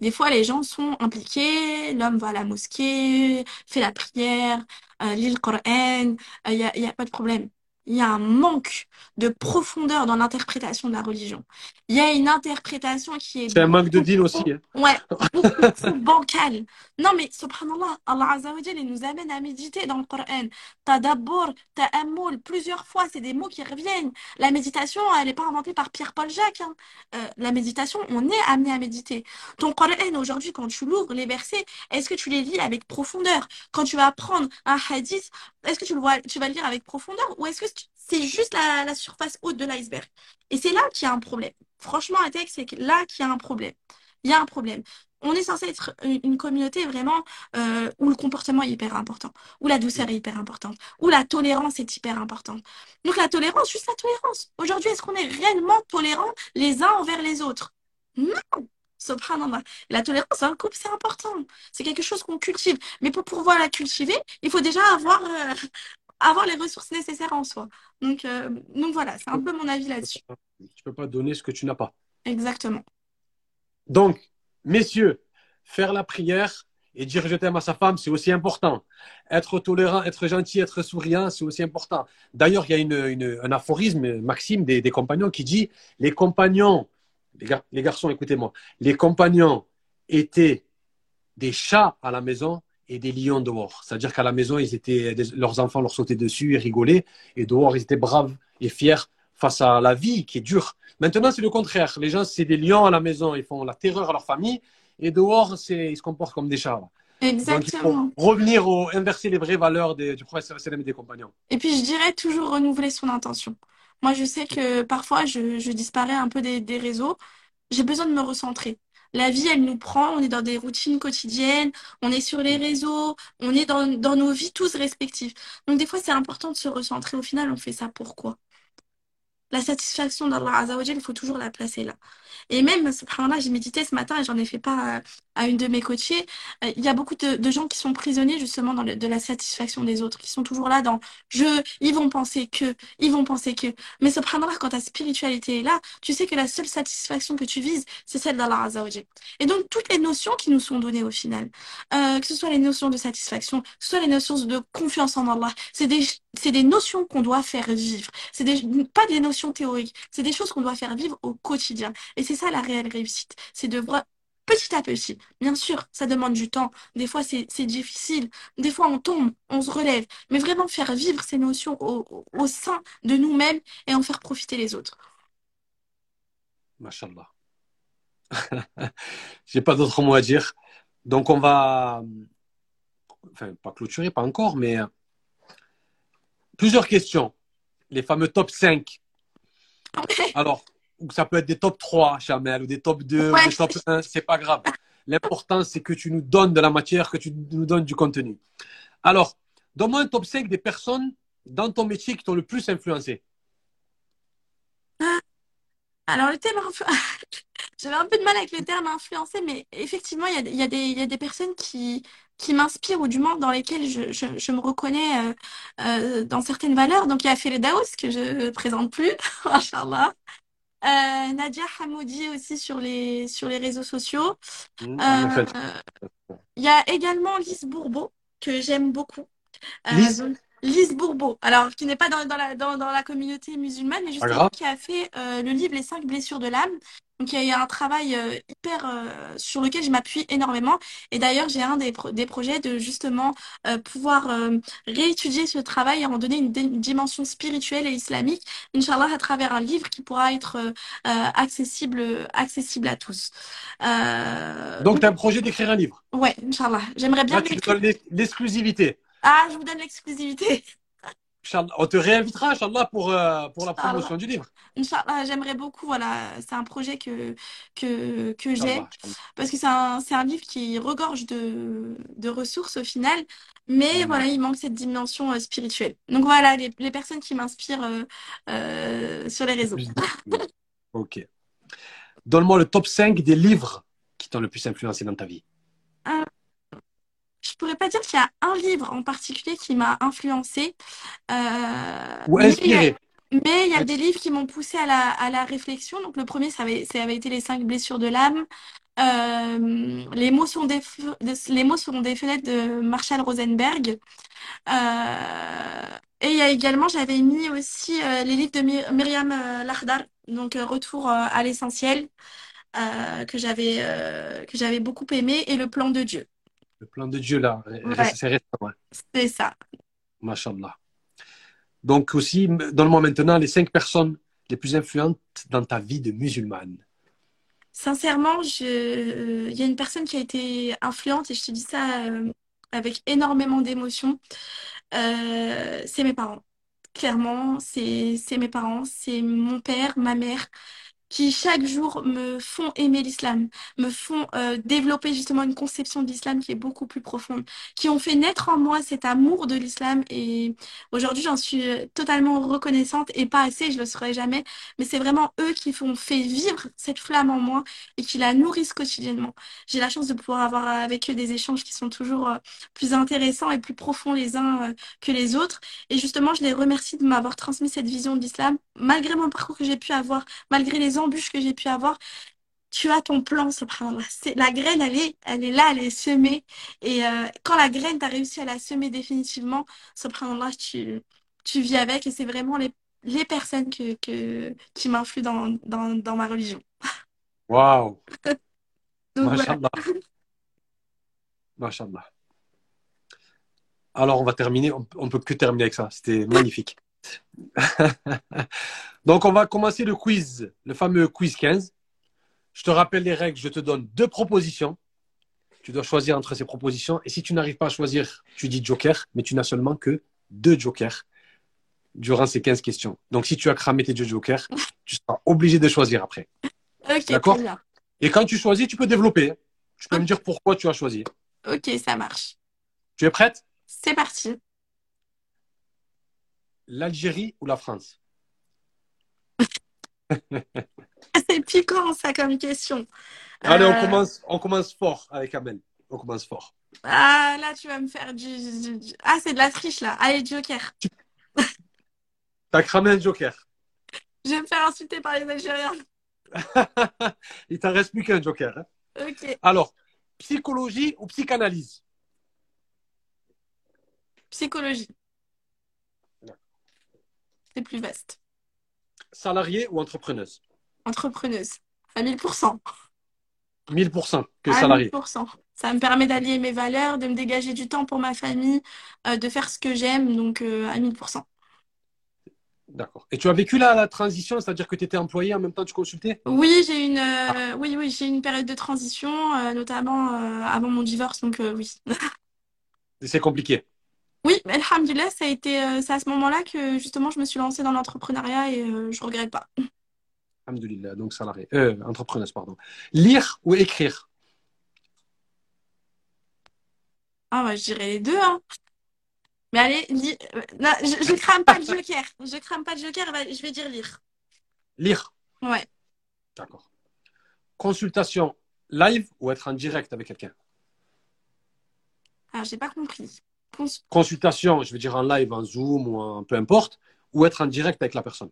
Des fois, les gens sont impliqués, l'homme va à la mosquée, fait la prière, euh, lit le Coran, euh, il y a, il y a pas de problème. Il y a un manque de profondeur dans l'interprétation de la religion. Il y a une interprétation qui est C'est un manque de din aussi. hein. ouais, beaucoup bancale. Non, mais subhanallah, Allah Azza wa il nous amène à méditer dans le Coran. Tadabbur, ta'ammul, plusieurs fois, c'est des mots qui reviennent. La méditation, elle n'est pas inventée par Pierre-Paul Jacques. hein. Euh, la méditation, on est amené à méditer. Ton Coran, aujourd'hui, quand tu l'ouvres, les versets, est-ce que tu les lis avec profondeur? Quand tu vas prendre un hadith, est-ce que tu le vois, tu vas le lire avec profondeur ou est-ce que c'est juste la, la surface haute de l'iceberg? Et c'est là qu'il y a un problème. Franchement, un texte, c'est là qu'il y a un problème. Il y a un problème. On est censé être une communauté vraiment euh, où le comportement est hyper important, où la douceur est hyper importante, où la tolérance est hyper importante. Donc la tolérance, juste la tolérance. Aujourd'hui, est-ce qu'on est réellement tolérant les uns envers les autres? Non. Subhanallah. La tolérance le couple, c'est important. C'est quelque chose qu'on cultive. Mais pour pouvoir la cultiver, il faut déjà avoir, euh, avoir les ressources nécessaires en soi. Donc, euh, donc voilà, c'est un peu mon avis là-dessus. Tu ne peux pas donner ce que tu n'as pas. Exactement. Donc, messieurs, faire la prière et dire je t'aime à sa femme, c'est aussi important. Être tolérant, être gentil, être souriant, c'est aussi important. D'ailleurs, il y a une, un aphorisme, Maxime, des, des, compagnons qui dit les compagnons, les, garçons, écoutez-moi, les compagnons étaient des chats à la maison et des lions dehors. C'est-à-dire qu'à la maison, ils étaient, leurs enfants leur sautaient dessus et rigolaient, et dehors, ils étaient braves et fiers face à la vie qui est dure. Maintenant, c'est le contraire. Les gens, c'est des lions à la maison, ils font la terreur à leur famille, et dehors, ils se comportent comme des chats. Exactement. revenir au inverser les vraies valeurs des, du prophète et des compagnons. Et puis, je dirais toujours renouveler son intention. Moi, je sais que parfois, je, je disparais un peu des, des réseaux. J'ai besoin de me recentrer. La vie, elle nous prend, on est dans des routines quotidiennes, on est sur les réseaux, on est dans, nos vies tous respectifs. Donc des fois, c'est important de se recentrer. Au final, on fait ça pourquoi La satisfaction d'Allah Azzawajal, il faut toujours la placer là. Et même, subhanallah, j'ai médité ce matin et j'en ai fait pas à une de mes coachées. Euh, il y a beaucoup de, gens qui sont prisonniers justement de la satisfaction des autres, qui sont toujours là dans je, ils vont penser que, ils vont penser que. Mais subhanallah, quand ta spiritualité est là, tu sais que la seule satisfaction que tu vises, c'est celle d'Allah Azzawajal. Et donc, toutes les notions qui nous sont données au final, euh, que ce soit les notions de satisfaction, que ce soit les notions de confiance en Allah, c'est des, des notions qu'on doit faire vivre. C'est pas des notions théoriques, c'est des choses qu'on doit faire vivre au quotidien. Et c'est ça la réelle réussite. C'est de voir petit à petit. Bien sûr, ça demande du temps. Des fois, c'est difficile. Des fois, on tombe, on se relève. Mais vraiment faire vivre ces notions au, sein de nous-mêmes et en faire profiter les autres. Mashallah. J'ai pas d'autres mots à dire. Donc, on va. Enfin, pas clôturer, pas encore, mais. Plusieurs questions. Les fameux top 5. Alors, ça peut être des top 3, Chamel, ou des top 2, ou des top 1, c'est pas grave. L'important, c'est que tu nous donnes de la matière, que tu nous donnes du contenu. Alors, donne-moi un top 5 des personnes dans ton métier qui t'ont le plus influencé. Ah, alors, le thème, j'avais un peu de mal avec le terme influencé, mais effectivement, il y a, y, a y a, des personnes qui, qui m'inspirent, ou du moins dans lesquelles je, je, je me reconnais euh, euh, dans certaines valeurs. Donc, il y a Feredaous, que je ne présente plus, Inch'Allah. Euh, Nadia Hamoudi aussi sur les, sur les réseaux sociaux. Mmh, il y a également Lise Bourbeau, que j'aime beaucoup. Lise Lise Bourbeau, alors qui n'est pas dans, dans, la, dans, dans, la communauté musulmane, mais justement qui a fait le livre Les cinq blessures de l'âme. Donc il y a un travail euh, hyper euh, sur lequel je m'appuie énormément. Et d'ailleurs, j'ai un des, pro des projets de justement euh, pouvoir réétudier ce travail et en donner une, une, dimension spirituelle et islamique, Inch'Allah, à travers un livre qui pourra être accessible, accessible à tous. Donc, tu as un projet d'écrire un livre Ouais, Inch'Allah. J'aimerais bien. Là, tu donnes l'exclusivité. Ah, je vous donne l'exclusivité. On te réinvitera, Inch'Allah, pour, euh, pour la promotion du livre. Inch'Allah, j'aimerais beaucoup. Voilà, c'est un projet que, que, que j'ai. Parce que c'est un, un, livre qui regorge de, de ressources au final. Mais voilà, il manque cette dimension euh, spirituelle. Donc voilà, les, les personnes qui m'inspirent euh, euh sur les réseaux. ok. Donne-moi le top 5 des livres qui t'ont le plus influencé dans ta vie. Je pourrais pas dire qu'il y a un livre en particulier qui m'a influencé. Euh, Ou inspiré. Mais il y a des livres qui m'ont poussé à la, à la réflexion. Donc le premier, ça avait, ça avait été Les cinq blessures de l'âme. Euh, les, mots sont des, les mots seront des fenêtres de Marshall Rosenberg. Euh, et il y a également, j'avais mis aussi euh, les livres de Myriam Lardar, donc Retour à l'essentiel, que j'avais que j'avais beaucoup aimé, et Le plan de Dieu. Le plan de Dieu, là, ouais. c'est récent. C'est ça. Mashallah. Donc aussi, donne-moi maintenant les cinq personnes les plus influentes dans ta vie de musulmane. Sincèrement, je... il y a une personne qui a été influente et je te dis ça euh, avec énormément d'émotion. Euh, c'est mes parents. Clairement, c'est mes parents. C'est mon père, ma mère. Qui chaque jour me font aimer l'islam, me font euh, développer justement une conception de l'islam qui est beaucoup plus profonde, qui ont fait naître en moi cet amour de l'islam. Et aujourd'hui j'en suis totalement reconnaissante et pas assez, je le serai jamais, mais c'est vraiment eux qui font fait vivre cette flamme en moi et qui la nourrissent quotidiennement. J'ai la chance de pouvoir avoir avec eux des échanges qui sont toujours euh, plus intéressants et plus profonds les uns euh, que les autres. Et justement je les remercie de m'avoir transmis cette vision de l'islam. Malgré mon parcours que j'ai pu avoir, malgré les embûches que j'ai pu avoir, tu as ton plan, subhanallah. La graine, elle est, elle est là, elle est semée. Et euh, quand la graine, tu as réussi à la semer définitivement, subhanallah, tu, tu vis avec. Et c'est vraiment les, les personnes que, que, qui m'influent dans, dans, dans, ma religion. Waouh! Masha'Allah. Masha'Allah. Alors, on va terminer. On ne peut que terminer avec ça. C'était magnifique. Donc, on va commencer le quiz, le fameux quiz 15. Je te rappelle les règles. Je te donne deux propositions. Tu dois choisir entre ces propositions. Et si tu n'arrives pas à choisir, tu dis joker, mais tu n'as seulement que deux jokers durant ces 15 questions. Donc, si tu as cramé tes deux jokers, tu seras obligé de choisir après. D'accord? Et quand tu choisis, tu peux développer. Tu peux me dire pourquoi tu as choisi. Ok, ça marche. Tu es prête? C'est parti l'Algérie ou la France C'est piquant ça comme question. Allez, on, euh, commence, on commence fort avec Amel. On commence fort. Ah, là, tu vas me faire du. Ah, c'est de la triche là. Allez, Joker. T'as cramé un Joker. Je vais me faire insulter par les Algériens. Il t'en reste plus qu'un Joker. Hein. Ok. Alors, psychologie ou psychanalyse? Psychologie c'est plus vaste. Salariée ou entrepreneuse? Entrepreneuse, à 1000%. 1000% que salariée. 1000%. Ça me permet d'allier mes valeurs, de me dégager du temps pour ma famille, euh, de faire ce que j'aime, donc euh, à 1000%. D'accord. Et tu as vécu la, la transition, c'est-à-dire que tu étais employé en même temps tu consultais? Oui, j'ai une, euh, oui, oui, j'ai une période de transition, notamment avant mon divorce, donc oui. c'est compliqué. Oui, mais alhamdulillah, ça a été, euh, c'est à ce moment-là que justement je me suis lancée dans l'entrepreneuriat et euh, je regrette pas. Alhamdulillah, donc salarié, euh, entrepreneuse, pardon. Lire ou écrire? Ah, bah, je dirais les deux, hein. Mais allez, euh, non, je, je crame pas le joker. Je crame pas le joker, bah, je vais dire lire. Lire? Ouais. D'accord. Consultation live ou être en direct avec quelqu'un? Ah, j'ai pas compris consultation, je veux dire en live, en Zoom ou en peu importe, ou être en direct avec la personne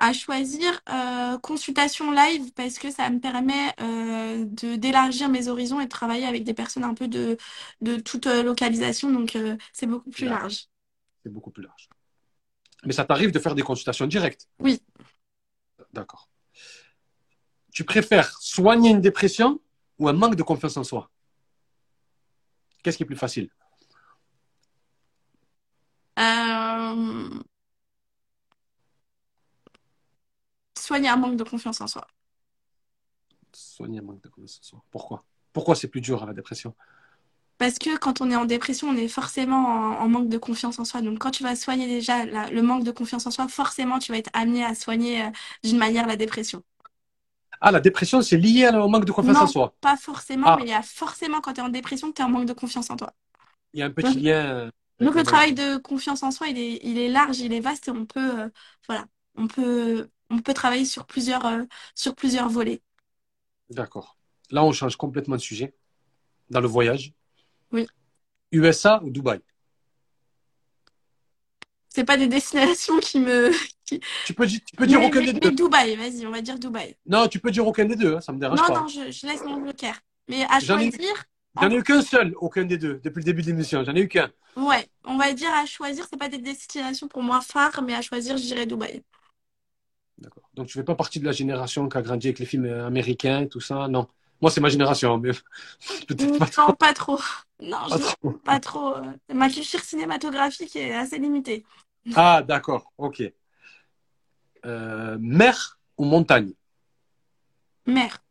À choisir euh, consultation live parce que ça me permet euh, de d'élargir mes horizons et de travailler avec des personnes un peu de, de toute euh, localisation, donc c'est beaucoup plus large. C'est beaucoup plus large. Mais ça t'arrive de faire des consultations directes? Oui. D'accord. Tu préfères soigner une dépression ou un manque de confiance en soi? Qu'est-ce qui est plus facile? Euh, soigner un manque de confiance en soi. Soigner un manque de confiance en soi. Pourquoi? Pourquoi c'est plus dur à la dépression? Parce que quand on est en dépression, on est forcément en, manque de confiance en soi. Donc quand tu vas soigner déjà le manque de confiance en soi, forcément tu vas être amené à soigner euh, d'une manière la dépression. Ah, la dépression, c'est lié au manque de confiance en soi? Pas forcément, ah. mais il y a forcément quand tu es en dépression que tu es en manque de confiance en toi. Il y a un petit lien. Donc le travail de confiance en soi, il est, il est large, il est vaste et on peut, euh, voilà, on peut, on peut travailler sur plusieurs, euh, sur plusieurs volets. D'accord. Là, on change complètement de sujet. Dans le voyage. Oui. USA ou Dubaï? C'est pas des destinations qui me. Tu peux, tu peux dire aucun des deux. Dubaï, vas-y, on va dire Dubaï. Non, tu peux dire aucun des deux, hein, ça me dérange pas. Non, non, je, je, laisse mon joker. Mais à choisir. J'en ai eu qu'un seul, aucun des deux, depuis le début de l'émission. J'en ai eu qu'un. Ouais, on va dire à choisir, c'est pas des destinations pour moi phares, mais à choisir, je dirais Dubaï. D'accord. Donc tu fais pas partie de la génération qui a grandi avec les films américains et tout ça, non. Moi, c'est ma génération, mais peut-être pas trop. Non, pas trop. Non, pas, trop. pas trop. Ma culture cinématographique est assez limitée. Ah, d'accord, ok. Euh, mer ou montagne? Mer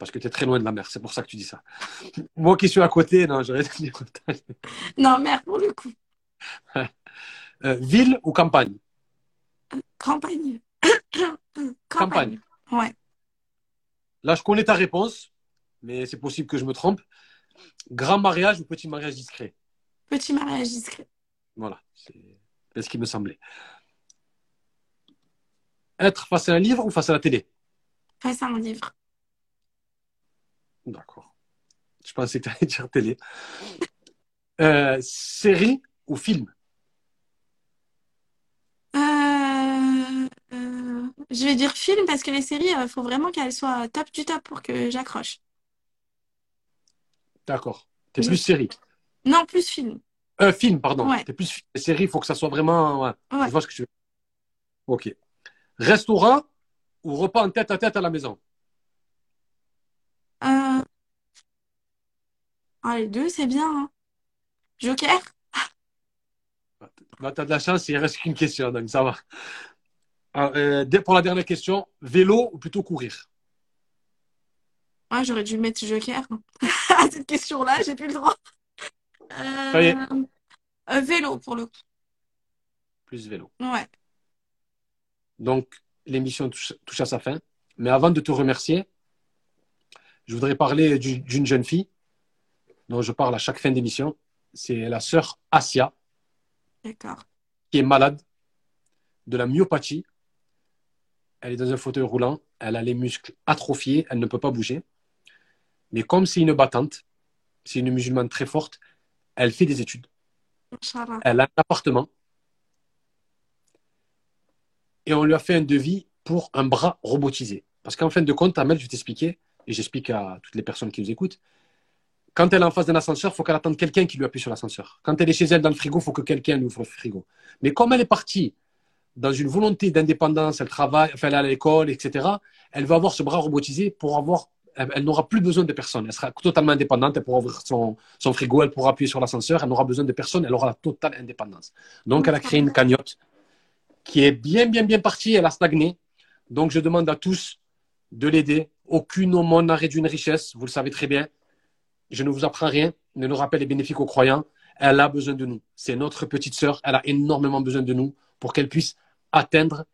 parce que tu es très loin de la mer. C'est pour ça que tu dis ça. Moi qui suis à côté, non, j'aurais dit Non, mer pour le coup. Euh, ville ou campagne? Campagne. Campagne. Ouais. Là, je connais ta réponse, mais c'est possible que je me trompe. Grand mariage ou petit mariage discret? Petit mariage discret. Voilà, c'est ce qui me semblait. Être face à un livre ou face à la télé? Face à un livre. D'accord. Je pensais que tu allais dire télé. Euh, série ou film? Euh, euh, Je vais dire film parce que les séries, il faut vraiment qu'elles soient top du top pour que j'accroche. D'accord. T'es plus série? Non, plus film. Euh, film, pardon. T'es plus film. série, il faut que ça soit vraiment. Ouais. Je vois ce que tu veux. Ok. Restaurant ou repas en tête à tête à la maison euh... ah, Les deux, c'est bien. Hein. Joker? Bah, T'as de la chance, il reste qu'une question, donc ça va. Ah, euh, pour la dernière question, vélo ou plutôt courir? Ah, J'aurais dû mettre Joker. à cette question-là, j'ai plus le droit. Euh, euh, vélo pour le coup. Plus vélo. Ouais. Donc, l'émission touche, à sa fin. Mais avant de te remercier, je voudrais parler d'une jeune fille dont je parle à chaque fin d'émission. C'est la sœur Asia. Qui est malade de la myopathie. Elle est dans un fauteuil roulant. Elle a les muscles atrophiés. Elle ne peut pas bouger. Mais comme c'est une battante, c'est une musulmane très forte, elle fait des études. Elle a un appartement. Et on lui a fait un devis pour un bras robotisé. Parce qu'en fin de compte, Amel, je vais t'expliquer, et j'explique à toutes les personnes qui nous écoutent, quand elle est en face d'un ascenseur, il faut qu'elle attende quelqu'un qui lui appuie sur l'ascenseur. Quand elle est chez elle dans le frigo, il faut que quelqu'un lui ouvre le frigo. Mais comme elle est partie dans une volonté d'indépendance, elle travaille, elle est à l'école, etc., elle va avoir ce bras robotisé pour avoir elle, n'aura plus besoin de personne. Elle sera totalement indépendante. Elle pourra ouvrir son, frigo, elle pourra appuyer sur l'ascenseur. Elle n'aura besoin de personne. Elle aura la totale indépendance. Donc, elle a créé une cagnotte qui est bien, bien, bien partie. Elle a stagné. Donc, je demande à tous de l'aider. Aucune aumône n'a réduit une richesse. Vous le savez très bien. Je ne vous apprends rien. Ne nous rappelle les bénéfiques aux croyants. Elle a besoin de nous. C'est notre petite sœur. Elle a énormément besoin de nous pour qu'elle puisse atteindre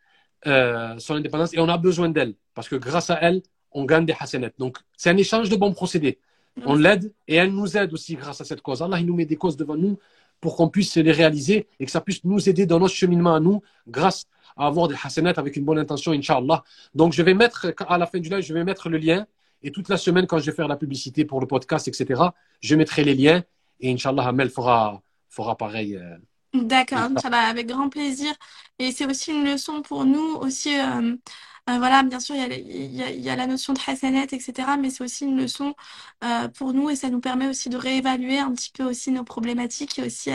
euh, son indépendance. Et on a besoin d'elle. Parce que grâce à elle, on gagne des hasanats. Donc, c'est un échange de bons procédés. On l'aide et elle nous aide aussi grâce à cette cause. Allah, il nous met des causes devant nous pour qu'on puisse les réaliser et que ça puisse nous aider dans notre cheminement à nous grâce à avoir des hasanats avec une bonne intention, Inch'Allah. Donc, je vais mettre, à la fin du live, je vais mettre le lien et toute la semaine, quand je vais faire la publicité pour le podcast, etc., je mettrai les liens et Inch'Allah, Amel fera, fera pareil. Euh, D'accord, Inch'Allah, avec grand plaisir. Et c'est aussi une leçon pour nous, aussi. Euh, euh, voilà, bien sûr, il y a, la notion de hasanat, etc. Mais c'est aussi une leçon euh, pour nous et ça nous permet aussi de réévaluer un petit peu aussi nos problématiques et aussi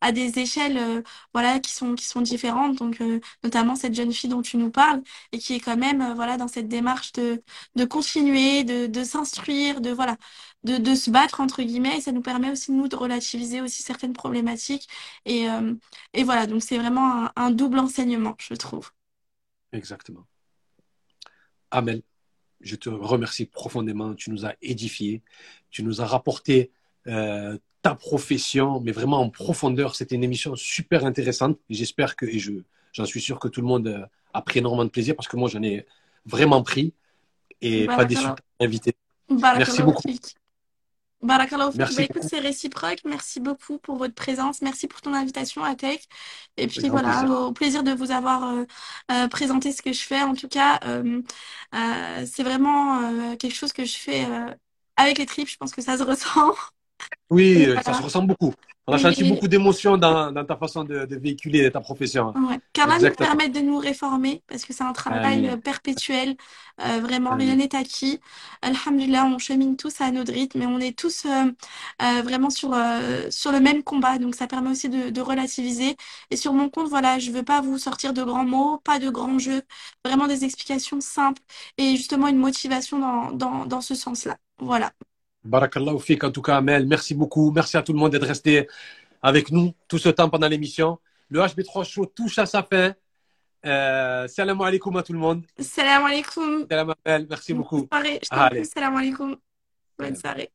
à, des échelles euh, voilà, qui, sont, qui sont différentes. Donc, notamment cette jeune fille dont tu nous parles et qui est quand même voilà, dans cette démarche de, de continuer, de, de s'instruire, de, voilà, de, de, se battre, entre guillemets. Et ça nous permet aussi, nous, de relativiser aussi certaines problématiques. Et, et voilà, donc c'est vraiment un double enseignement, je trouve. Exactement. Amel, je te remercie profondément. Tu nous as édifiés. Tu nous as rapporté euh, ta profession, mais vraiment en profondeur. C'était une émission super intéressante. J'espère que, et je, j'en suis sûr que tout le monde euh, a pris énormément de plaisir parce que moi, j'en ai vraiment pris et pas déçu d'inviter. Merci beaucoup. Barakallahu bah, écoute, c'est réciproque. Merci beaucoup pour votre présence. Merci pour ton invitation à Tech. Et puis voilà, au plaisir de vous avoir euh, euh, présenté ce que je fais. En tout cas, euh, c'est vraiment quelque chose que je fais avec les tripes. Je pense que ça se ressent. Oui, ça se ressent beaucoup. On a senti beaucoup d'émotions dans, ta façon de, véhiculer ta profession. Ouais. Qu'Allah nous permette de nous réformer parce que c'est un travail euh, perpétuel. Euh, vraiment, rien n'est acquis. Alhamdulillah, on chemine tous à notre rythme mais on est tous euh, vraiment sur, sur le même combat. Donc, ça permet aussi de, relativiser. Et sur mon compte, voilà, je veux pas vous sortir de grands mots, pas de grands jeux. Vraiment des explications simples et justement une motivation dans, dans, dans ce sens-là. Voilà. Barakallahu fik, en tout cas, Amel. Merci beaucoup. Merci à tout le monde d'être resté avec nous tout ce temps pendant l'émission. Le HB3 Show touche à sa fin. Euh, salam alaikum à tout le monde. Salam alaikum. Salam Amel, merci beaucoup. Bonne soirée. Je Salam alaikum. Bonne soirée.